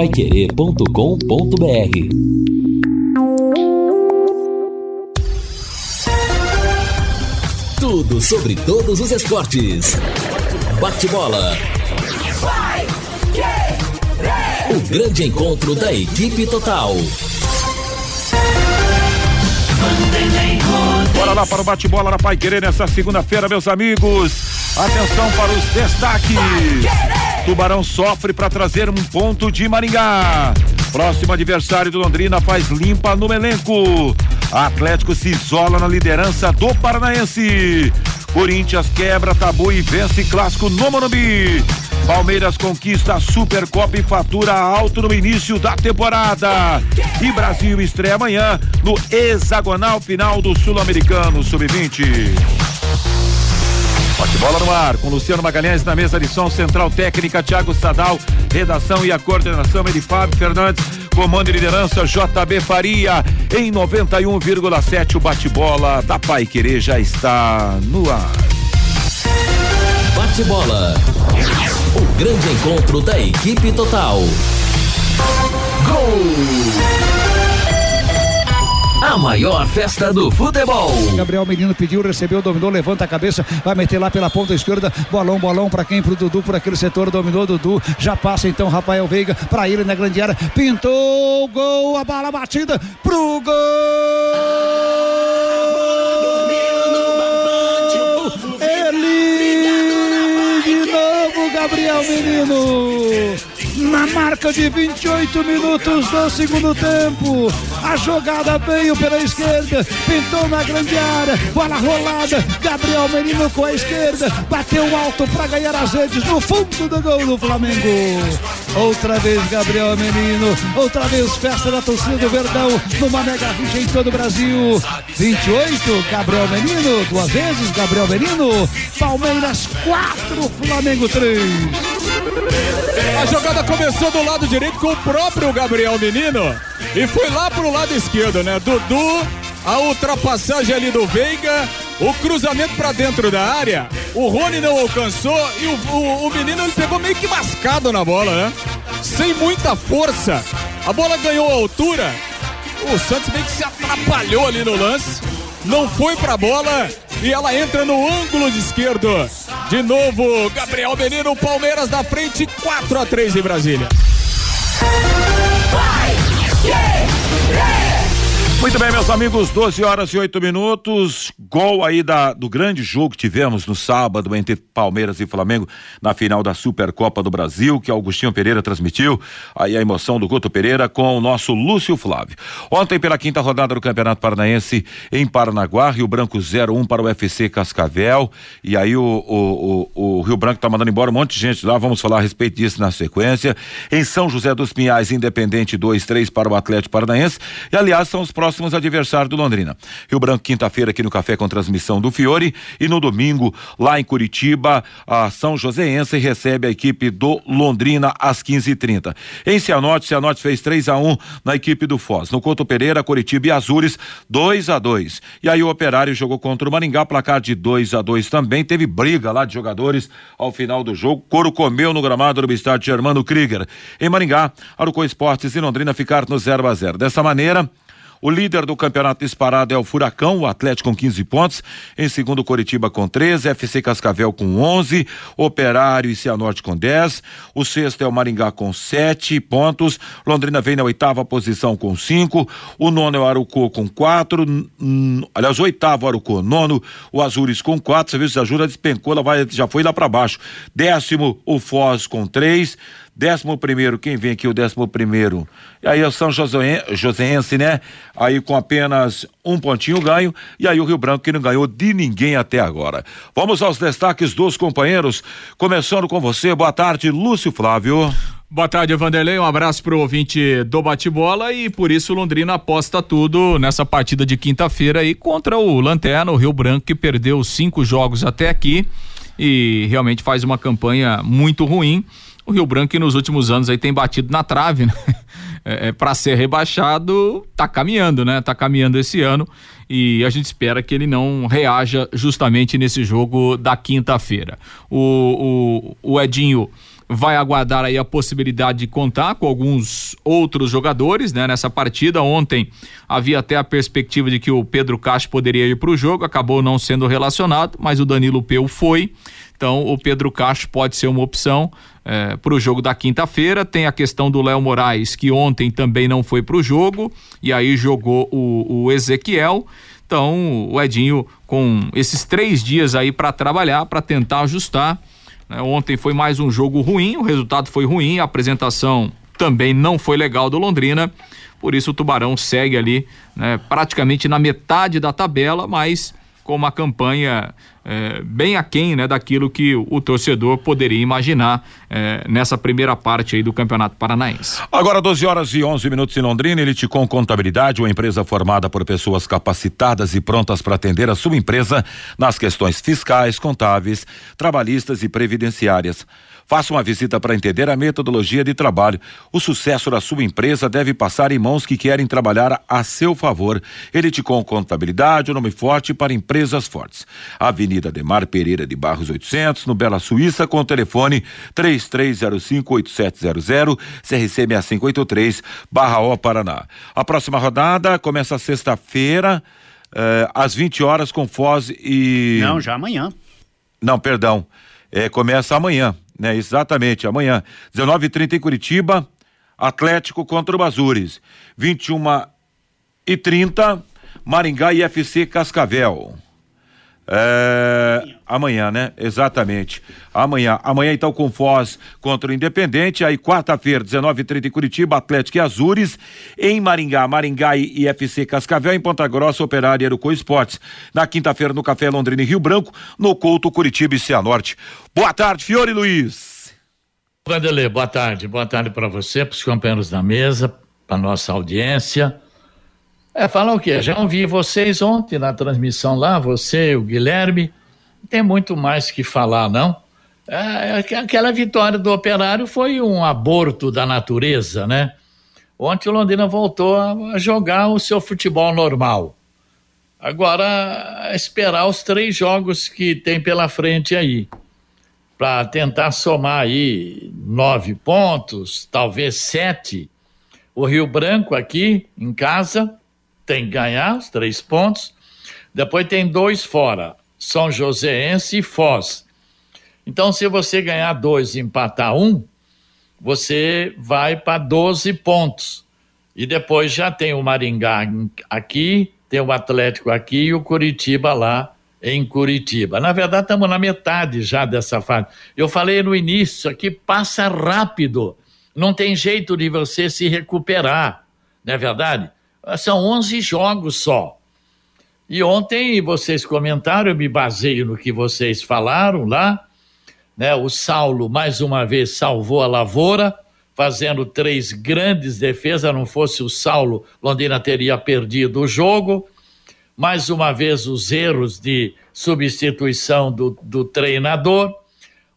paiquerê.com.br Tudo sobre todos os esportes. Bate-bola. O grande encontro da equipe total. Bora lá para o bate-bola na Pai Querer nessa segunda-feira, meus amigos. Atenção para os destaques. Tubarão sofre para trazer um ponto de Maringá. Próximo adversário do Londrina faz limpa no elenco. Atlético se isola na liderança do Paranaense. Corinthians quebra tabu e vence clássico no Morumbi. Palmeiras conquista a Supercopa e fatura alto no início da temporada. E Brasil estreia amanhã no hexagonal final do Sul-Americano Sub-20. Bate bola no ar, com Luciano Magalhães na mesa de som, central técnica, Thiago Sadal, redação e a coordenação é de Fábio Fernandes, comando e liderança JB Faria, em 91,7 o bate-bola da Pai Querer já está no ar. Bate-bola. O grande encontro da equipe total. Gol! A maior festa do futebol. Gabriel Menino pediu, recebeu, dominou, levanta a cabeça, vai meter lá pela ponta esquerda. Bolão, bolão para quem? Pro Dudu, por aquele setor, dominou Dudu. Já passa então Rafael Veiga para ele na grande área. Pintou, gol, a bala batida pro gol. Ele de novo, Gabriel Menino na marca de 28 minutos do segundo tempo. A jogada veio pela esquerda, pintou na grande área, bola rolada. Gabriel Menino com a esquerda, bateu alto para ganhar as redes no fundo do gol do Flamengo. Outra vez Gabriel Menino, outra vez festa da torcida do Verdão, numa mega rixa em todo o Brasil. 28, Gabriel Menino, duas vezes Gabriel Menino. Palmeiras 4, Flamengo 3. A jogada começou do lado direito com o próprio Gabriel Menino e foi lá pro lado esquerdo, né? Dudu, a ultrapassagem ali do Veiga, o cruzamento para dentro da área. O Rony não alcançou e o, o, o menino ele pegou meio que mascado na bola, né? Sem muita força. A bola ganhou altura. O Santos meio que se atrapalhou ali no lance. Não foi pra bola e ela entra no ângulo de esquerdo. De novo, Gabriel Menino, Palmeiras da frente, 4 a 3 em Brasília. Vai, muito bem, meus amigos, 12 horas e 8 minutos. Gol aí da, do grande jogo que tivemos no sábado entre Palmeiras e Flamengo na final da Supercopa do Brasil, que Augustinho Pereira transmitiu. Aí a emoção do Guto Pereira com o nosso Lúcio Flávio. Ontem, pela quinta rodada do Campeonato Paranaense em Paranaguá, Rio Branco 0-1 para o UFC Cascavel. E aí o, o, o, o Rio Branco tá mandando embora um monte de gente lá. Vamos falar a respeito disso na sequência. Em São José dos Pinhais, Independente 2-3 para o Atlético Paranaense. E aliás, são os próximos próximos adversários do Londrina. Rio Branco, quinta-feira, aqui no Café com transmissão do Fiore. E no domingo, lá em Curitiba, a São Joséense recebe a equipe do Londrina às 15h30. Em Cianorte, Cianorte fez 3 a 1 na equipe do Foz. No Couto Pereira, Curitiba e Azures, 2 a 2 E aí o Operário jogou contra o Maringá, placar de 2 a 2 também. Teve briga lá de jogadores ao final do jogo. Coro comeu no gramado do estádio Germano Krieger. Em Maringá, Arucó Esportes e Londrina ficaram no 0 a 0 Dessa maneira, o líder do campeonato disparado é o Furacão, o Atlético com 15 pontos. Em segundo, Coritiba com 13, FC Cascavel com 11, Operário e Cianorte com 10. O sexto é o Maringá com 7 pontos. Londrina vem na oitava posição com 5. O nono é o Arucô com 4. Aliás, o oitavo Arucô, nono o Azures com 4. Você viu a Jura despencou, ela vai, já foi lá para baixo. Décimo o Foz com 3. Décimo primeiro, quem vem aqui o décimo primeiro? E aí é o São Joséense, né? Aí com apenas um pontinho ganho, e aí o Rio Branco que não ganhou de ninguém até agora. Vamos aos destaques dos companheiros, começando com você, boa tarde, Lúcio Flávio. Boa tarde, Vanderlei. Um abraço pro ouvinte do bate-bola e por isso Londrina aposta tudo nessa partida de quinta-feira aí contra o Lanterna, o Rio Branco, que perdeu cinco jogos até aqui e realmente faz uma campanha muito ruim o Rio Branco que nos últimos anos aí tem batido na trave, né? É, é para ser rebaixado, tá caminhando, né? Tá caminhando esse ano e a gente espera que ele não reaja justamente nesse jogo da quinta-feira. O, o, o Edinho vai aguardar aí a possibilidade de contar com alguns outros jogadores, né? Nessa partida ontem havia até a perspectiva de que o Pedro Castro poderia ir para o jogo, acabou não sendo relacionado, mas o Danilo Peu foi. Então o Pedro Castro pode ser uma opção é, para o jogo da quinta-feira. Tem a questão do Léo Moraes, que ontem também não foi para o jogo, e aí jogou o, o Ezequiel. Então, o Edinho, com esses três dias aí para trabalhar, para tentar ajustar, né? Ontem foi mais um jogo ruim, o resultado foi ruim, a apresentação também não foi legal do Londrina. Por isso o Tubarão segue ali né, praticamente na metade da tabela, mas com uma campanha é, bem aquém né, daquilo que o, torcedor poderia imaginar é, nessa primeira parte aí do Campeonato Paranaense. Agora 12 horas e 11 minutos em Londrina, Eliticom Contabilidade, uma empresa formada por pessoas capacitadas e prontas para atender a sua empresa nas questões fiscais, contábeis, trabalhistas e previdenciárias. Faça uma visita para entender a metodologia de trabalho. O sucesso da sua empresa deve passar em mãos que querem trabalhar a seu favor. Elite com Contabilidade, o nome forte para empresas fortes. Avenida Demar Pereira de Barros 800, no Bela Suíça, com o telefone 33058700, CRC 6583, Barra O Paraná. A próxima rodada começa sexta-feira, eh, às 20 horas, com Foz e. Não, já amanhã. Não, perdão. É, começa amanhã né? Exatamente, amanhã, 19h30 em Curitiba, Atlético contra o Bazures. 21 e 30 Maringá e FC Cascavel. É, amanhã, né? Exatamente. Amanhã. Amanhã, então, com Foz contra o Independente. Aí, quarta-feira, 19h30 em Curitiba, Atlético e Azures. Em Maringá, Maringá e FC Cascavel. Em Ponta Grossa, Operário e Arucô Esportes. Na quinta-feira, no Café Londrina e Rio Branco. No Couto, Curitiba e Cianorte. Boa tarde, Fiore Luiz. Vanderlei, boa tarde. Boa tarde para você, para os companheiros da mesa, para nossa audiência. É, falar o quê? Já ouvi vocês ontem na transmissão lá, você, o Guilherme. Tem muito mais que falar, não. É, aquela vitória do Operário foi um aborto da natureza, né? Ontem o Londrina voltou a jogar o seu futebol normal. Agora, esperar os três jogos que tem pela frente aí. Para tentar somar aí nove pontos, talvez sete. O Rio Branco aqui, em casa, tem que ganhar os três pontos. Depois tem dois fora, São Joséense e Foz. Então, se você ganhar dois e empatar um, você vai para 12 pontos. E depois já tem o Maringá aqui, tem o Atlético aqui e o Curitiba lá em Curitiba. Na verdade, estamos na metade já dessa fase. Eu falei no início aqui, passa rápido. Não tem jeito de você se recuperar, não é verdade? São 11 jogos só. E ontem vocês comentaram, eu me baseio no que vocês falaram lá, né? O Saulo mais uma vez salvou a lavoura, fazendo três grandes defesas. Não fosse o Saulo, Londrina teria perdido o jogo. Mais uma vez os erros de substituição do, do treinador.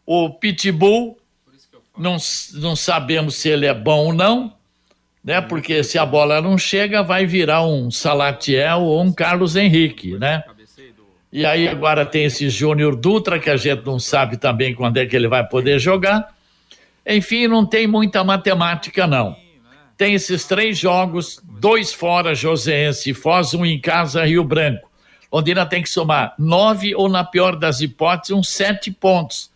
O Pitbull, não, não sabemos se ele é bom ou não, né? Porque se a bola não chega, vai virar um Salatiel ou um Carlos Henrique, né? E aí agora tem esse Júnior Dutra, que a gente não sabe também quando é que ele vai poder jogar. Enfim, não tem muita matemática, não. Tem esses três jogos, dois fora, Joséense Foz, um em casa, Rio Branco. Londrina tem que somar nove ou, na pior das hipóteses, uns sete pontos,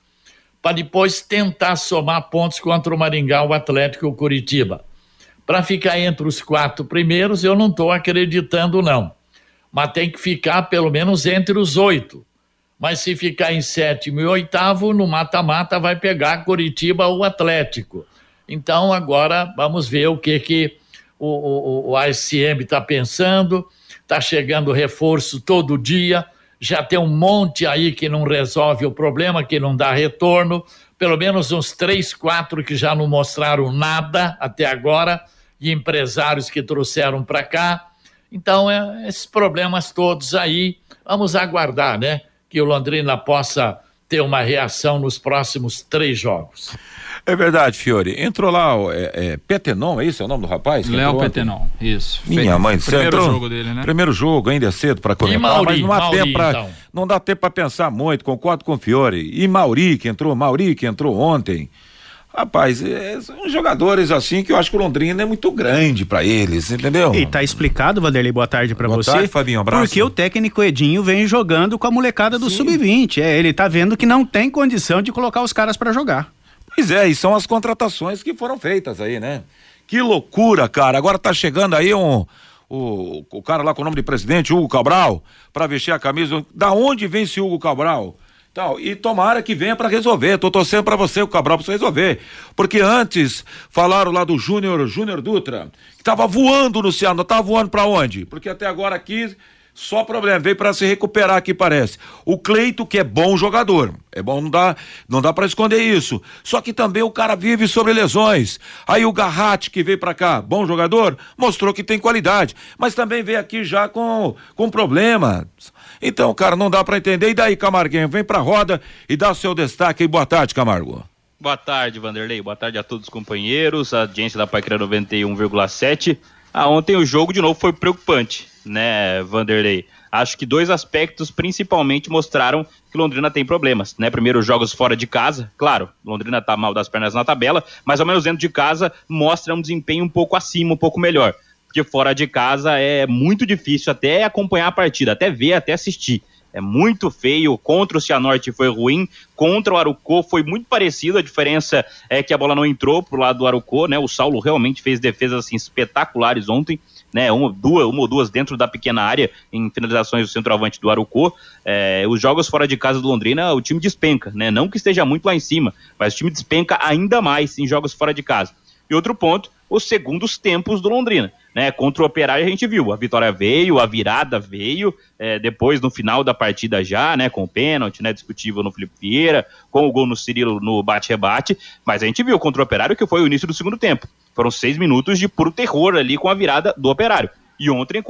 para depois tentar somar pontos contra o Maringá, o Atlético e o Curitiba para ficar entre os quatro primeiros, eu não estou acreditando, não. Mas tem que ficar pelo menos entre os oito. Mas se ficar em sétimo e oitavo, no mata-mata vai pegar Curitiba ou Atlético. Então agora vamos ver o que, que o, o, o ASM está pensando. Está chegando reforço todo dia. Já tem um monte aí que não resolve o problema, que não dá retorno. Pelo menos uns três, quatro que já não mostraram nada até agora e empresários que trouxeram para cá. Então, é, esses problemas todos aí, vamos aguardar, né? Que o Londrina possa ter uma reação nos próximos três jogos. É verdade, Fiore. Entrou lá, é, é Petenon, é isso? É o nome do rapaz? Léo Petenon, isso. Minha mãe, primeiro entrou, jogo dele, né? Primeiro jogo, ainda é cedo para comentar, Mauri, mas não há Mauri, tempo pra, então. não dá tempo para pensar muito, concordo com o Fiore. E Mauri que entrou, Mauri que entrou ontem. Rapaz, é, são jogadores assim que eu acho que o Londrina é muito grande para eles, entendeu? E tá explicado, Vanderlei, boa tarde para você. Boa tarde, Fabinho, um abraço. Porque o técnico Edinho vem jogando com a molecada do sub-20. É, ele tá vendo que não tem condição de colocar os caras para jogar. Pois é, e são as contratações que foram feitas aí, né? Que loucura, cara. Agora tá chegando aí um o, o cara lá com o nome de presidente, Hugo Cabral, para vestir a camisa. Da onde vem esse Hugo Cabral? Tal, e tomara que venha para resolver. Tô torcendo para você, o Cabral, para resolver. Porque antes falaram lá do Júnior, Júnior Dutra, que tava voando no Ceará, tava voando para onde? Porque até agora aqui só problema, veio para se recuperar aqui parece. O Cleito que é bom jogador, é bom não dá, não dá para esconder isso. Só que também o cara vive sobre lesões. Aí o Garratti que veio para cá, bom jogador, mostrou que tem qualidade, mas também veio aqui já com com problema. Então, cara, não dá para entender. E daí, Camarguinho, vem pra roda e dá o seu destaque aí. Boa tarde, Camargo. Boa tarde, Vanderlei. Boa tarde a todos os companheiros, a audiência da Paiquera 91,7. Ah, ontem o jogo de novo foi preocupante né, Vanderlei? Acho que dois aspectos principalmente mostraram que Londrina tem problemas, né? Primeiro, jogos fora de casa, claro, Londrina tá mal das pernas na tabela, mas ao menos dentro de casa mostra um desempenho um pouco acima, um pouco melhor. Porque fora de casa é muito difícil até acompanhar a partida, até ver, até assistir. É muito feio. Contra o Cianorte foi ruim. Contra o Arucô foi muito parecido. A diferença é que a bola não entrou pro lado do Arucô, né? O Saulo realmente fez defesas assim espetaculares ontem né, uma, duas, uma ou duas dentro da pequena área em finalizações do centroavante do Arucô. É, os jogos fora de casa do Londrina, o time despenca, né? Não que esteja muito lá em cima, mas o time despenca ainda mais em jogos fora de casa. E outro ponto, os segundos tempos do Londrina. Né, contra o Operário a gente viu, a vitória veio, a virada veio, é, depois no final da partida já, né, com o pênalti, né, discutível no Felipe Vieira, com o gol no Cirilo no bate-rebate, mas a gente viu contra o Operário que foi o início do segundo tempo. Foram seis minutos de puro terror ali com a virada do Operário. E ontem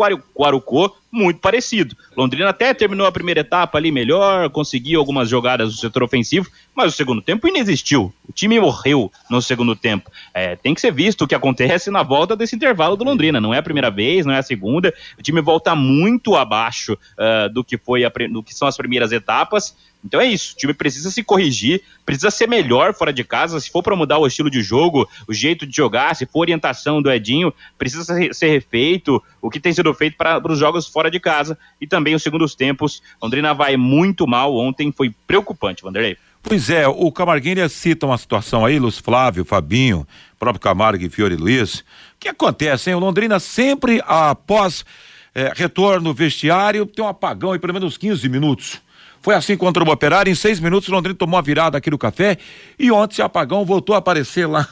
Arucô, muito parecido. Londrina até terminou a primeira etapa ali melhor, conseguiu algumas jogadas no setor ofensivo, mas o segundo tempo inexistiu. O time morreu no segundo tempo. É, tem que ser visto o que acontece na volta desse intervalo do Londrina. Não é a primeira vez, não é a segunda. O time volta muito abaixo uh, do que foi a, do que são as primeiras etapas. Então é isso, o time precisa se corrigir, precisa ser melhor fora de casa. Se for para mudar o estilo de jogo, o jeito de jogar, se for orientação do Edinho, precisa ser refeito o que tem sido feito para os jogos fora de casa e também os segundos tempos. Londrina vai muito mal ontem, foi preocupante, Vanderlei. Pois é, o Camarguinha cita uma situação aí, Luz Flávio, Fabinho, próprio Camargo e Fiore Luiz. O que acontece, hein? O Londrina sempre após é, retorno vestiário tem um apagão em pelo menos 15 minutos. Foi assim contra o Operário, em seis minutos o Londrina tomou a virada aqui no café e ontem esse apagão voltou a aparecer lá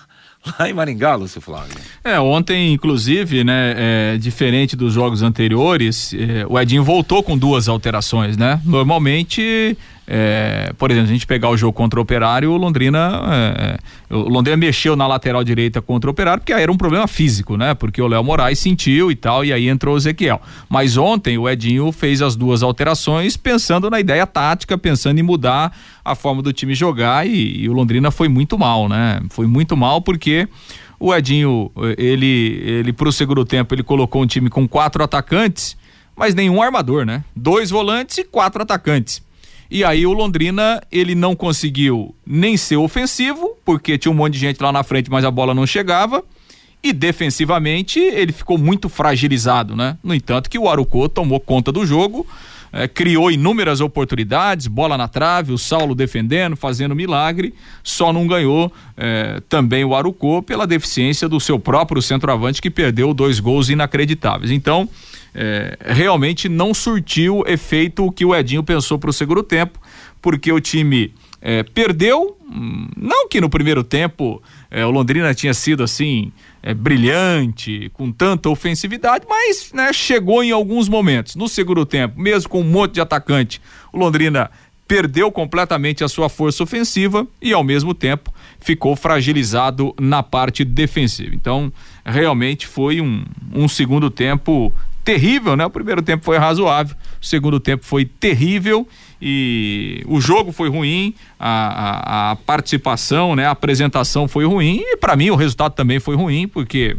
lá em Maringá, Lúcio Flávio. É, ontem, inclusive, né, é, diferente dos jogos anteriores, é, o Edinho voltou com duas alterações, né? Normalmente é, por exemplo, a gente pegar o jogo contra o Operário, o Londrina, é, é, o Londrina mexeu na lateral direita contra o Operário, porque era um problema físico, né? Porque o Léo Moraes sentiu e tal, e aí entrou o Ezequiel. Mas ontem o Edinho fez as duas alterações pensando na ideia tática, pensando em mudar a forma do time jogar e, e o Londrina foi muito mal, né? Foi muito mal porque o Edinho, ele, ele pro segundo tempo, ele colocou um time com quatro atacantes, mas nenhum armador, né? Dois volantes e quatro atacantes. E aí o Londrina, ele não conseguiu nem ser ofensivo, porque tinha um monte de gente lá na frente, mas a bola não chegava. E defensivamente, ele ficou muito fragilizado, né? No entanto, que o Arucô tomou conta do jogo, é, criou inúmeras oportunidades, bola na trave, o Saulo defendendo, fazendo milagre, só não ganhou é, também o Arucô pela deficiência do seu próprio centroavante que perdeu dois gols inacreditáveis. Então, é, realmente não surtiu efeito o que o Edinho pensou para o segundo tempo, porque o time é, perdeu, hum, não que no primeiro tempo é, o Londrina tinha sido assim é, brilhante, com tanta ofensividade, mas né, chegou em alguns momentos. No segundo tempo, mesmo com um monte de atacante, o Londrina perdeu completamente a sua força ofensiva e ao mesmo tempo ficou fragilizado na parte defensiva. Então, realmente foi um, um segundo tempo terrível, né? O primeiro tempo foi razoável, o segundo tempo foi terrível e o jogo foi ruim, a, a, a participação, né? A apresentação foi ruim e para mim o resultado também foi ruim porque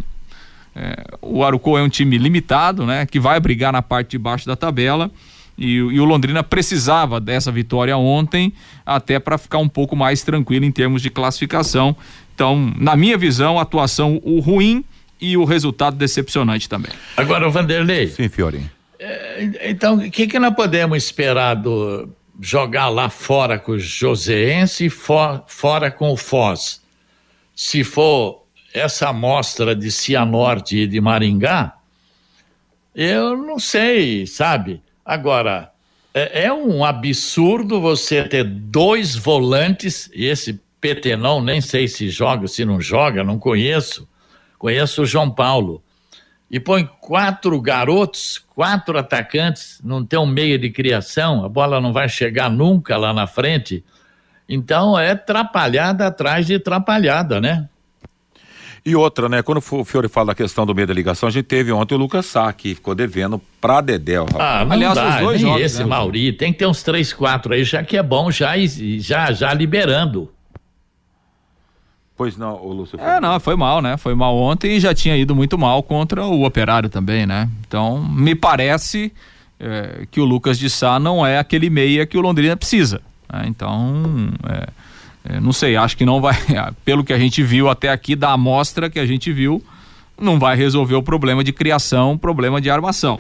é, o Arucô é um time limitado, né? Que vai brigar na parte de baixo da tabela E, e o Londrina precisava dessa vitória ontem, até para ficar um pouco mais tranquilo em termos de classificação. Então, na minha visão, a atuação o ruim e o resultado decepcionante também. Agora, o Vanderlei. Sim, Fiori. É, então, o que, que nós podemos esperar do jogar lá fora com o Joseense e for, fora com o Foz? Se for essa amostra de Cianorte e de Maringá, eu não sei, sabe? Agora, é, é um absurdo você ter dois volantes, e esse Petenão nem sei se joga, se não joga, não conheço. Conheço o João Paulo. E põe quatro garotos, quatro atacantes, não tem um meio de criação, a bola não vai chegar nunca lá na frente. Então é trapalhada atrás de trapalhada, né? E outra, né? Quando o Fiore fala da questão do meio da ligação, a gente teve ontem o Lucas Sá, que ficou devendo pra Dedéu. Ah, não Aliás, dá, os dois jogos, esse, né? Mauri, tem que ter uns três, quatro aí, já que é bom, já, já, já liberando. Pois não, o Lúcio. É, não, foi mal, né? Foi mal ontem e já tinha ido muito mal contra o Operário também, né? Então, me parece é, que o Lucas de Sá não é aquele meia que o Londrina precisa. Né? Então, é, é, não sei, acho que não vai, pelo que a gente viu até aqui, da amostra que a gente viu, não vai resolver o problema de criação, problema de armação.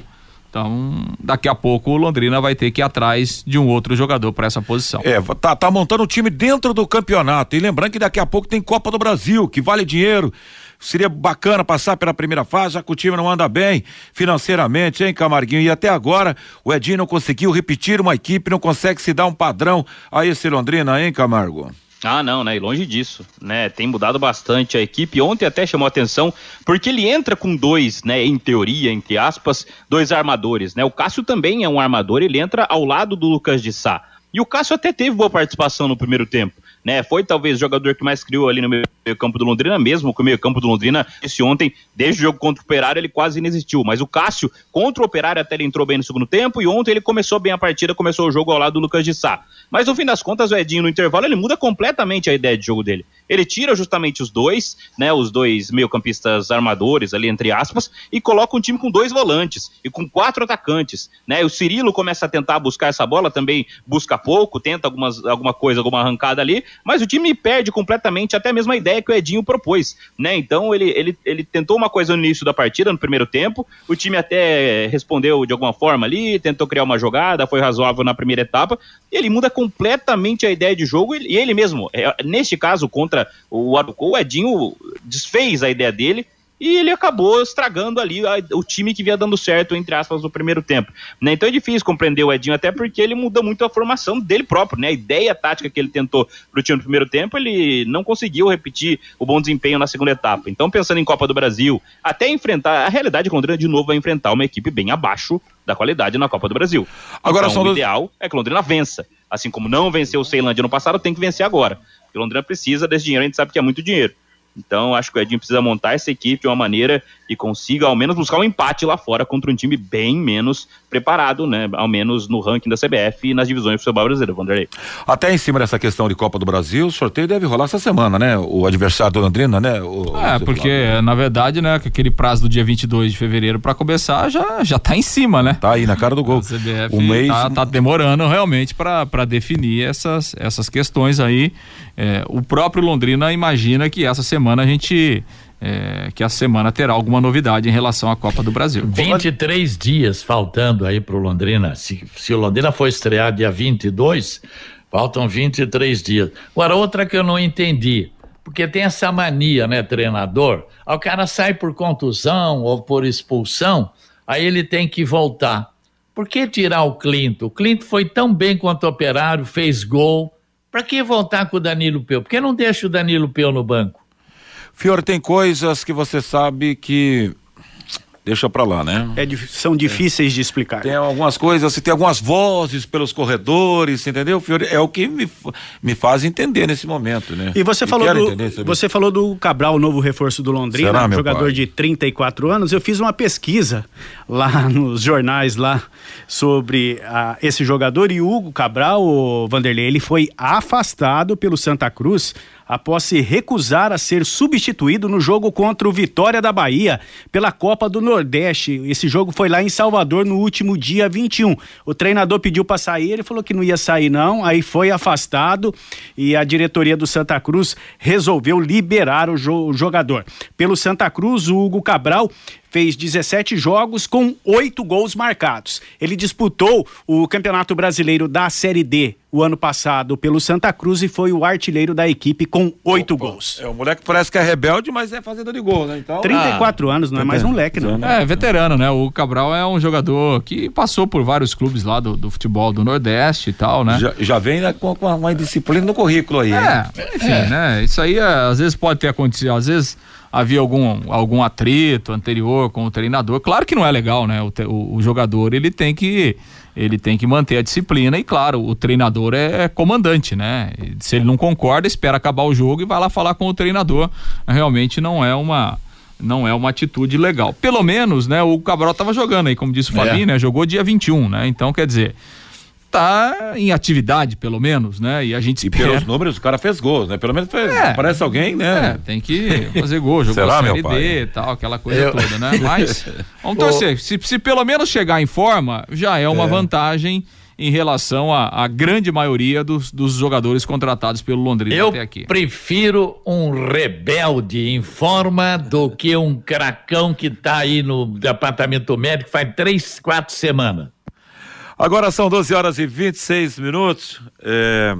Então, daqui a pouco o Londrina vai ter que ir atrás de um outro jogador para essa posição. É, tá, tá montando o time dentro do campeonato. E lembrando que daqui a pouco tem Copa do Brasil, que vale dinheiro. Seria bacana passar pela primeira fase, já que o time não anda bem financeiramente, hein, Camarguinho? E até agora o Edinho não conseguiu repetir uma equipe, não consegue se dar um padrão a esse Londrina, hein, Camargo? Ah, não, né? E longe disso, né? Tem mudado bastante a equipe. Ontem até chamou atenção, porque ele entra com dois, né? Em teoria, entre aspas, dois armadores, né? O Cássio também é um armador, ele entra ao lado do Lucas de Sá. E o Cássio até teve boa participação no primeiro tempo né? Foi talvez o jogador que mais criou ali no meio campo do Londrina, mesmo que o meio campo do Londrina, esse ontem, desde o jogo contra o Operário, ele quase inexistiu. Mas o Cássio, contra o Operário, até ele entrou bem no segundo tempo, e ontem ele começou bem a partida, começou o jogo ao lado do Lucas de Sá. Mas no fim das contas, o Edinho, no intervalo, ele muda completamente a ideia de jogo dele. Ele tira justamente os dois, né? Os dois meio-campistas armadores ali, entre aspas, e coloca um time com dois volantes e com quatro atacantes, né? O Cirilo começa a tentar buscar essa bola, também busca pouco, tenta algumas, alguma coisa, alguma arrancada ali, mas o time perde completamente até mesmo a ideia que o Edinho propôs, né? Então ele, ele, ele tentou uma coisa no início da partida, no primeiro tempo, o time até respondeu de alguma forma ali, tentou criar uma jogada, foi razoável na primeira etapa, ele muda completamente a ideia de jogo e ele mesmo, é, neste caso contra o Arucou, o Edinho desfez a ideia dele e ele acabou estragando ali a, o time que vinha dando certo, entre aspas, no primeiro tempo. Né? Então é difícil compreender o Edinho, até porque ele muda muito a formação dele próprio, né? A ideia tática que ele tentou pro time no primeiro tempo, ele não conseguiu repetir o bom desempenho na segunda etapa. Então, pensando em Copa do Brasil, até enfrentar, a realidade é que o Londrina de novo vai enfrentar uma equipe bem abaixo da qualidade na Copa do Brasil. Agora, então, o ideal é que o Londrina vença. Assim como não venceu o Ceilândia no passado, tem que vencer agora. Porque Londrina precisa desse dinheiro, a gente sabe que é muito dinheiro. Então, acho que o Edinho precisa montar essa equipe de uma maneira que consiga, ao menos, buscar um empate lá fora contra um time bem menos preparado, né? Ao menos no ranking da CBF e nas divisões do futebol brasileiro, Vanderlei. Até em cima dessa questão de Copa do Brasil, o sorteio deve rolar essa semana, né? O adversário do Londrina, né? O, é, porque, na verdade, né, aquele prazo do dia 22 de fevereiro para começar já, já tá em cima, né? Tá aí na cara do gol. A CBF o mês... tá, tá demorando realmente para definir essas, essas questões aí. É, o próprio Londrina imagina que essa semana a gente é, que a semana terá alguma novidade em relação à Copa do Brasil. 23 dias faltando aí para o Londrina. Se, se o Londrina for estrear dia 22, faltam 23 dias. Agora, outra que eu não entendi, porque tem essa mania, né, treinador? O cara sai por contusão ou por expulsão, aí ele tem que voltar. Por que tirar o Clinto? O Clinto foi tão bem quanto o operário, fez gol para que voltar com o Danilo Peu? Por que não deixa o Danilo Peu no banco? Fior, tem coisas que você sabe que deixa para lá, né? É, são difíceis é. de explicar. Tem algumas coisas, tem algumas vozes pelos corredores, entendeu? É o que me, me faz entender nesse momento, né? E você falou do entender, você falou do Cabral, o novo reforço do Londrina, Será, jogador pai? de 34 anos. Eu fiz uma pesquisa lá nos jornais lá sobre uh, esse jogador e o Hugo Cabral, o Vanderlei, ele foi afastado pelo Santa Cruz após se recusar a ser substituído no jogo contra o Vitória da Bahia pela Copa do Nordeste. Esse jogo foi lá em Salvador no último dia 21. O treinador pediu para sair, ele falou que não ia sair não, aí foi afastado e a diretoria do Santa Cruz resolveu liberar o, jo o jogador. Pelo Santa Cruz, o Hugo Cabral fez 17 jogos com oito gols marcados. Ele disputou o Campeonato Brasileiro da Série D o ano passado pelo Santa Cruz e foi o artilheiro da equipe com oito gols. É, o moleque parece que é rebelde, mas é fazedor de gol, né? Então, 34 ah, anos, não é mais moleque, não. É, veterano, né? O Cabral é um jogador que passou por vários clubes lá do, do futebol do Nordeste e tal, né? Já, já vem né, com, com uma disciplina no currículo aí. É, enfim, é. né? Isso aí às vezes pode ter acontecido, às vezes havia algum, algum atrito anterior com o treinador. Claro que não é legal, né? O, o, o jogador ele tem que ele tem que manter a disciplina e claro, o treinador é, é comandante, né? Se ele não concorda, espera acabar o jogo e vai lá falar com o treinador. Realmente não é uma não é uma atitude legal. Pelo menos, né, o Cabral estava jogando aí, como disse o Fabinho, é. né? Jogou dia 21, né? Então, quer dizer, tá em atividade, pelo menos, né? E a gente espera. E pelos números, o cara fez gols, né? Pelo menos fez, é, parece alguém, né? É, tem que fazer gol, jogou Será, Série D e tal, aquela coisa Eu... toda, né? Mas, vamos torcer. Se, se, pelo menos chegar em forma, já é uma é. vantagem em relação à grande maioria dos, dos jogadores contratados pelo Londrina Eu até aqui. Eu prefiro um rebelde em forma do que um cracão que tá aí no departamento médico faz três, quatro semanas. Agora são 12 horas e 26 minutos. É...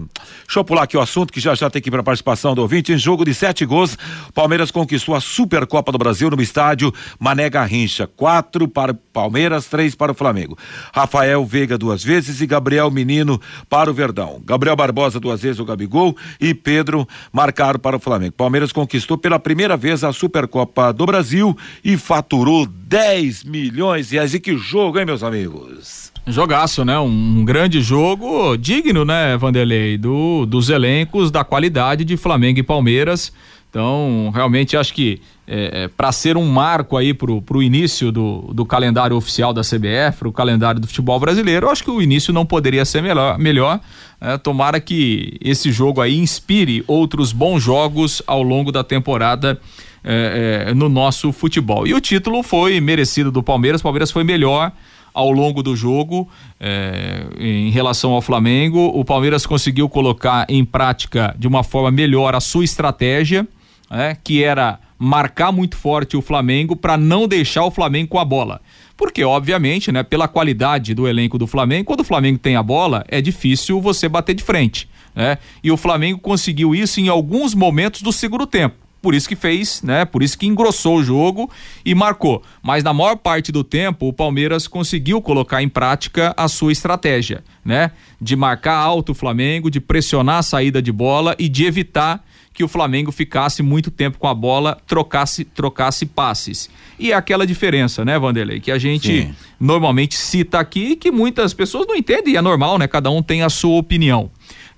Deixa eu pular aqui o assunto que já já tem que ir para a participação do ouvinte. Em jogo de sete gols, Palmeiras conquistou a Supercopa do Brasil no estádio Mané Garrincha. Quatro para Palmeiras, três para o Flamengo. Rafael Veiga duas vezes e Gabriel Menino para o Verdão. Gabriel Barbosa duas vezes o Gabigol e Pedro marcaram para o Flamengo. Palmeiras conquistou pela primeira vez a Supercopa do Brasil e faturou 10 milhões de reais. E que jogo, hein, meus amigos? Jogaço, né? Um, grande jogo digno, né, Vanderlei, do, dos elencos, da qualidade de Flamengo e Palmeiras. Então, realmente acho que é, é, para ser um marco aí pro, pro início do, do calendário oficial da CBF, o calendário do futebol brasileiro, acho que o início não poderia ser melhor. melhor é, tomara que esse jogo aí inspire outros bons jogos ao longo da temporada é, é, no nosso futebol. E o título foi merecido do Palmeiras, o Palmeiras foi melhor ao longo do jogo é, em relação ao Flamengo. O Palmeiras conseguiu colocar em prática de uma forma melhor a sua estratégia, é, que era marcar muito forte o Flamengo para não deixar o Flamengo com a bola. Porque, obviamente, né, pela qualidade do elenco do Flamengo, quando o Flamengo tem a bola, é difícil você bater de frente. Né? E o Flamengo conseguiu isso em alguns momentos do segundo tempo por isso que fez, né? Por isso que engrossou o jogo e marcou. Mas na maior parte do tempo, o Palmeiras conseguiu colocar em prática a sua estratégia, né? De marcar alto o Flamengo, de pressionar a saída de bola e de evitar que o Flamengo ficasse muito tempo com a bola, trocasse, trocasse passes. E é aquela diferença, né, Vanderlei, que a gente Sim. normalmente cita aqui e que muitas pessoas não entendem, e é normal, né? Cada um tem a sua opinião.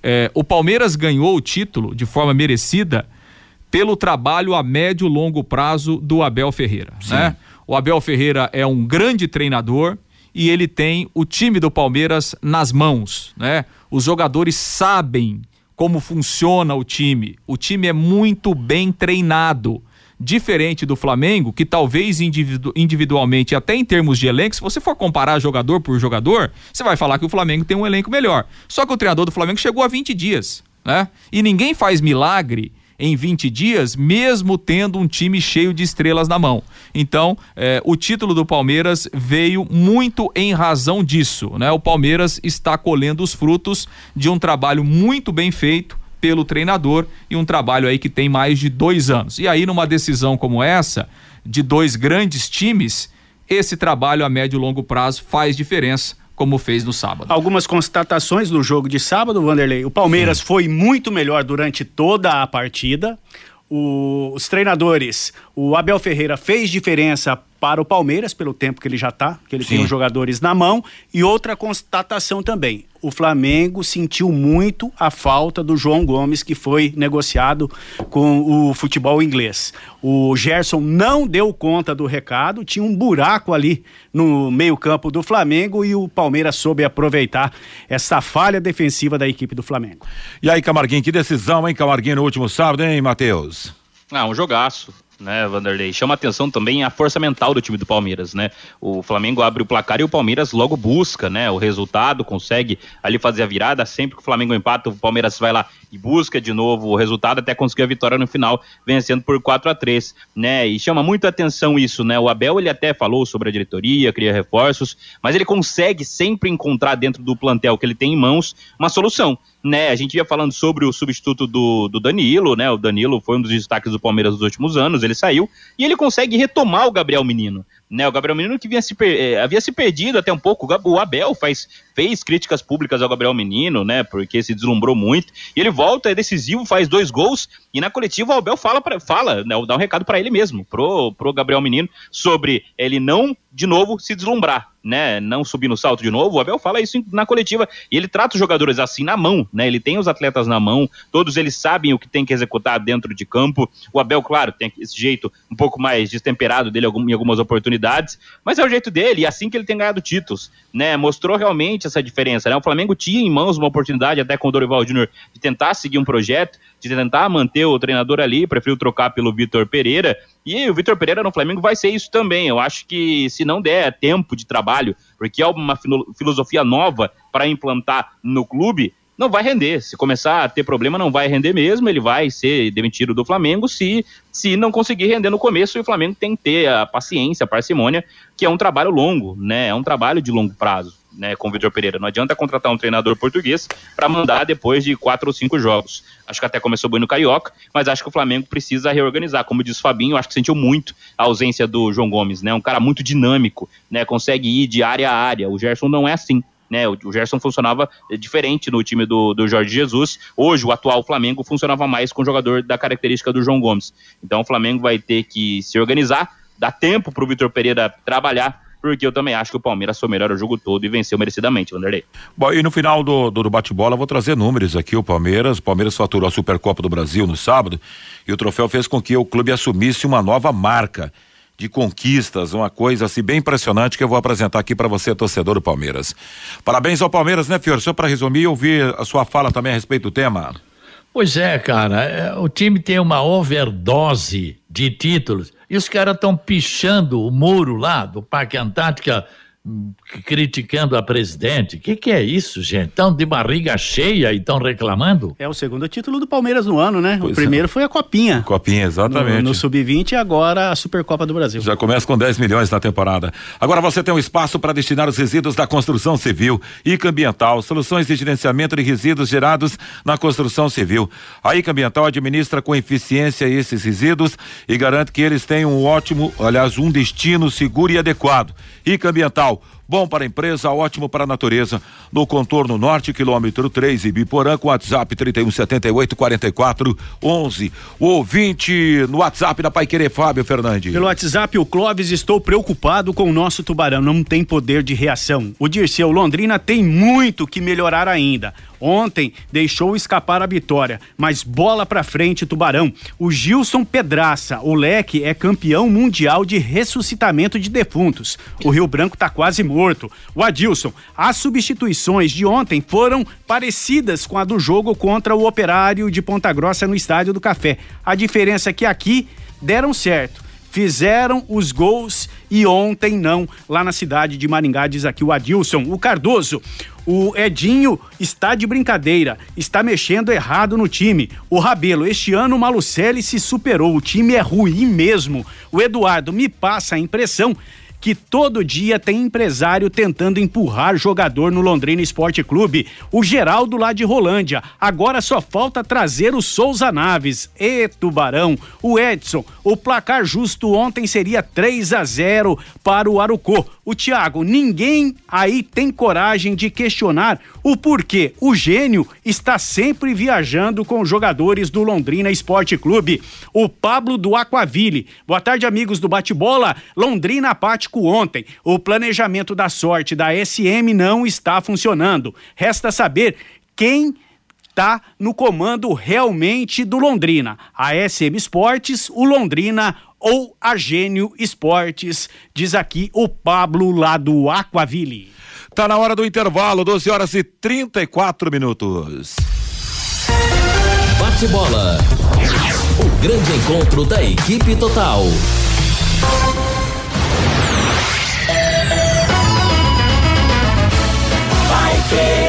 É, o Palmeiras ganhou o título de forma merecida pelo trabalho a médio e longo prazo do Abel Ferreira. Né? O Abel Ferreira é um grande treinador e ele tem o time do Palmeiras nas mãos. Né? Os jogadores sabem como funciona o time. O time é muito bem treinado. Diferente do Flamengo, que talvez individu individualmente, até em termos de elenco, se você for comparar jogador por jogador, você vai falar que o Flamengo tem um elenco melhor. Só que o treinador do Flamengo chegou a 20 dias. Né? E ninguém faz milagre em 20 dias, mesmo tendo um time cheio de estrelas na mão. Então, eh, o título do Palmeiras veio muito em razão disso, né? O Palmeiras está colhendo os frutos de um trabalho muito bem feito pelo treinador e um trabalho aí que tem mais de dois anos. E aí, numa decisão como essa, de dois grandes times, esse trabalho a médio e longo prazo faz diferença como fez no sábado. Algumas constatações do jogo de sábado, Vanderlei. O Palmeiras Sim. foi muito melhor durante toda a partida. O, os treinadores, o Abel Ferreira fez diferença para o Palmeiras, pelo tempo que ele já está, que ele Sim. tem os jogadores na mão. E outra constatação também: o Flamengo sentiu muito a falta do João Gomes, que foi negociado com o futebol inglês. O Gerson não deu conta do recado, tinha um buraco ali no meio-campo do Flamengo e o Palmeiras soube aproveitar essa falha defensiva da equipe do Flamengo. E aí, Camarguinho, que decisão, hein, Camarguinho, no último sábado, hein, Matheus? Ah, um jogaço, né, Vanderlei? Chama atenção também a força mental do time do Palmeiras, né? O Flamengo abre o placar e o Palmeiras logo busca, né, o resultado, consegue ali fazer a virada. Sempre que o Flamengo empata, o Palmeiras vai lá e busca de novo o resultado até conseguir a vitória no final, vencendo por 4 a 3 né? E chama muito atenção isso, né? O Abel, ele até falou sobre a diretoria, cria reforços, mas ele consegue sempre encontrar dentro do plantel que ele tem em mãos uma solução né? A gente ia falando sobre o substituto do, do Danilo, né? O Danilo foi um dos destaques do Palmeiras nos últimos anos, ele saiu e ele consegue retomar o Gabriel Menino, né? O Gabriel Menino que vinha se eh, havia se perdido até um pouco. O Abel faz, fez críticas públicas ao Gabriel Menino, né? Porque se deslumbrou muito. E ele volta, é decisivo, faz dois gols. E na coletiva o Abel fala, pra, fala né? Dá um recado para ele mesmo, pro, pro Gabriel Menino, sobre ele não, de novo, se deslumbrar. Né, não subir no salto de novo, o Abel fala isso na coletiva e ele trata os jogadores assim na mão, né? Ele tem os atletas na mão, todos eles sabem o que tem que executar dentro de campo. O Abel, claro, tem esse jeito um pouco mais destemperado dele em algumas oportunidades, mas é o jeito dele, e assim que ele tem ganhado títulos, né? Mostrou realmente essa diferença, né? O Flamengo tinha em mãos uma oportunidade até com o Dorival Júnior de tentar seguir um projeto, de tentar manter o treinador ali, preferiu trocar pelo Vitor Pereira, e o Vitor Pereira no Flamengo vai ser isso também. Eu acho que se não der tempo de trabalho, porque é uma filo- filosofia nova para implantar no clube, não vai render. Se começar a ter problema, não vai render mesmo. Ele vai ser demitido do Flamengo se, se não conseguir render no começo. E o Flamengo tem que ter a paciência, a parcimônia, que é um trabalho longo, né? É um trabalho de longo prazo. Né, com o Vitor Pereira. Não adianta contratar um treinador português para mandar depois de quatro ou cinco jogos. Acho que até começou bem no Carioca, mas acho que o Flamengo precisa reorganizar. Como disse o Fabinho, acho que sentiu muito a ausência do João Gomes, né? Um cara muito dinâmico, né? Consegue ir de área a área. O Gerson não é assim. Né, o o Gerson funcionava eh, diferente no time do, do Jorge Jesus. Hoje, o atual Flamengo funcionava mais com um jogador da característica do João Gomes. Então, o Flamengo vai ter que se organizar, dar tempo para o Vitor Pereira trabalhar, porque eu também acho que o Palmeiras foi melhor o jogo todo e venceu merecidamente, Vanderlei. Bom, e no final do, do, do bate-bola, vou trazer números aqui. O Palmeiras, o Palmeiras faturou a Supercopa do Brasil no sábado e o troféu fez com que o clube assumisse uma nova marca de conquistas, uma coisa assim bem impressionante que eu vou apresentar aqui para você, torcedor do Palmeiras. Parabéns ao Palmeiras, né, Fior? Só para resumir, eu vi a sua fala também a respeito do tema. Pois é, cara, é, o time tem uma overdose de títulos e os caras estão pichando o muro lá do Parque Antártica, criticando a presidente. O que, que é isso, gente? Estão de barriga cheia e estão reclamando? É o segundo título do Palmeiras no ano, né? Pois o primeiro foi a Copinha. Copinha, exatamente. No, no Sub-20 e agora a Supercopa do Brasil. Já começa com 10 milhões na temporada. Agora você tem um espaço para destinar os resíduos da construção civil, ICA Ambiental, soluções de gerenciamento de resíduos gerados na construção civil. A ICA Ambiental administra com eficiência esses resíduos e garante que eles tenham um ótimo, aliás, um destino seguro e adequado. ICA Ambiental. Municipal Bom para a empresa, ótimo para a natureza. No contorno norte, quilômetro 3 e Biporã, com WhatsApp 3178 44 11. O ouvinte no WhatsApp da Pai Querer Fábio Fernandes. Pelo WhatsApp, o Clóvis, estou preocupado com o nosso tubarão, não tem poder de reação. O Dirceu Londrina tem muito que melhorar ainda. Ontem deixou escapar a vitória, mas bola pra frente, Tubarão. O Gilson Pedraça, o Leque é campeão mundial de ressuscitamento de defuntos. O Rio Branco tá quase morto. O Adilson, as substituições de ontem foram parecidas com a do jogo contra o Operário de Ponta Grossa no Estádio do Café. A diferença é que aqui deram certo fizeram os gols e ontem não, lá na cidade de Maringá, diz aqui o Adilson. O Cardoso, o Edinho está de brincadeira, está mexendo errado no time. O Rabelo, este ano o Malucelli se superou, o time é ruim mesmo. O Eduardo me passa a impressão que todo dia tem empresário tentando empurrar jogador no Londrina Esporte Clube. O Geraldo lá de Rolândia. Agora só falta trazer o Souza Naves. E Tubarão, o Edson. O placar justo ontem seria 3 a 0 para o Arucô. O Thiago, ninguém aí tem coragem de questionar o porquê o gênio está sempre viajando com jogadores do Londrina Esporte Clube. O Pablo do Aquaville. Boa tarde, amigos do Bate-Bola. Londrina ontem. O planejamento da sorte da SM não está funcionando. Resta saber quem está no comando realmente do Londrina. A SM Esportes, o Londrina ou a Gênio Esportes, diz aqui o Pablo lá do Aquaville. Tá na hora do intervalo, 12 horas e 34 minutos. Bate bola. O grande encontro da equipe total. Vai querer. Quando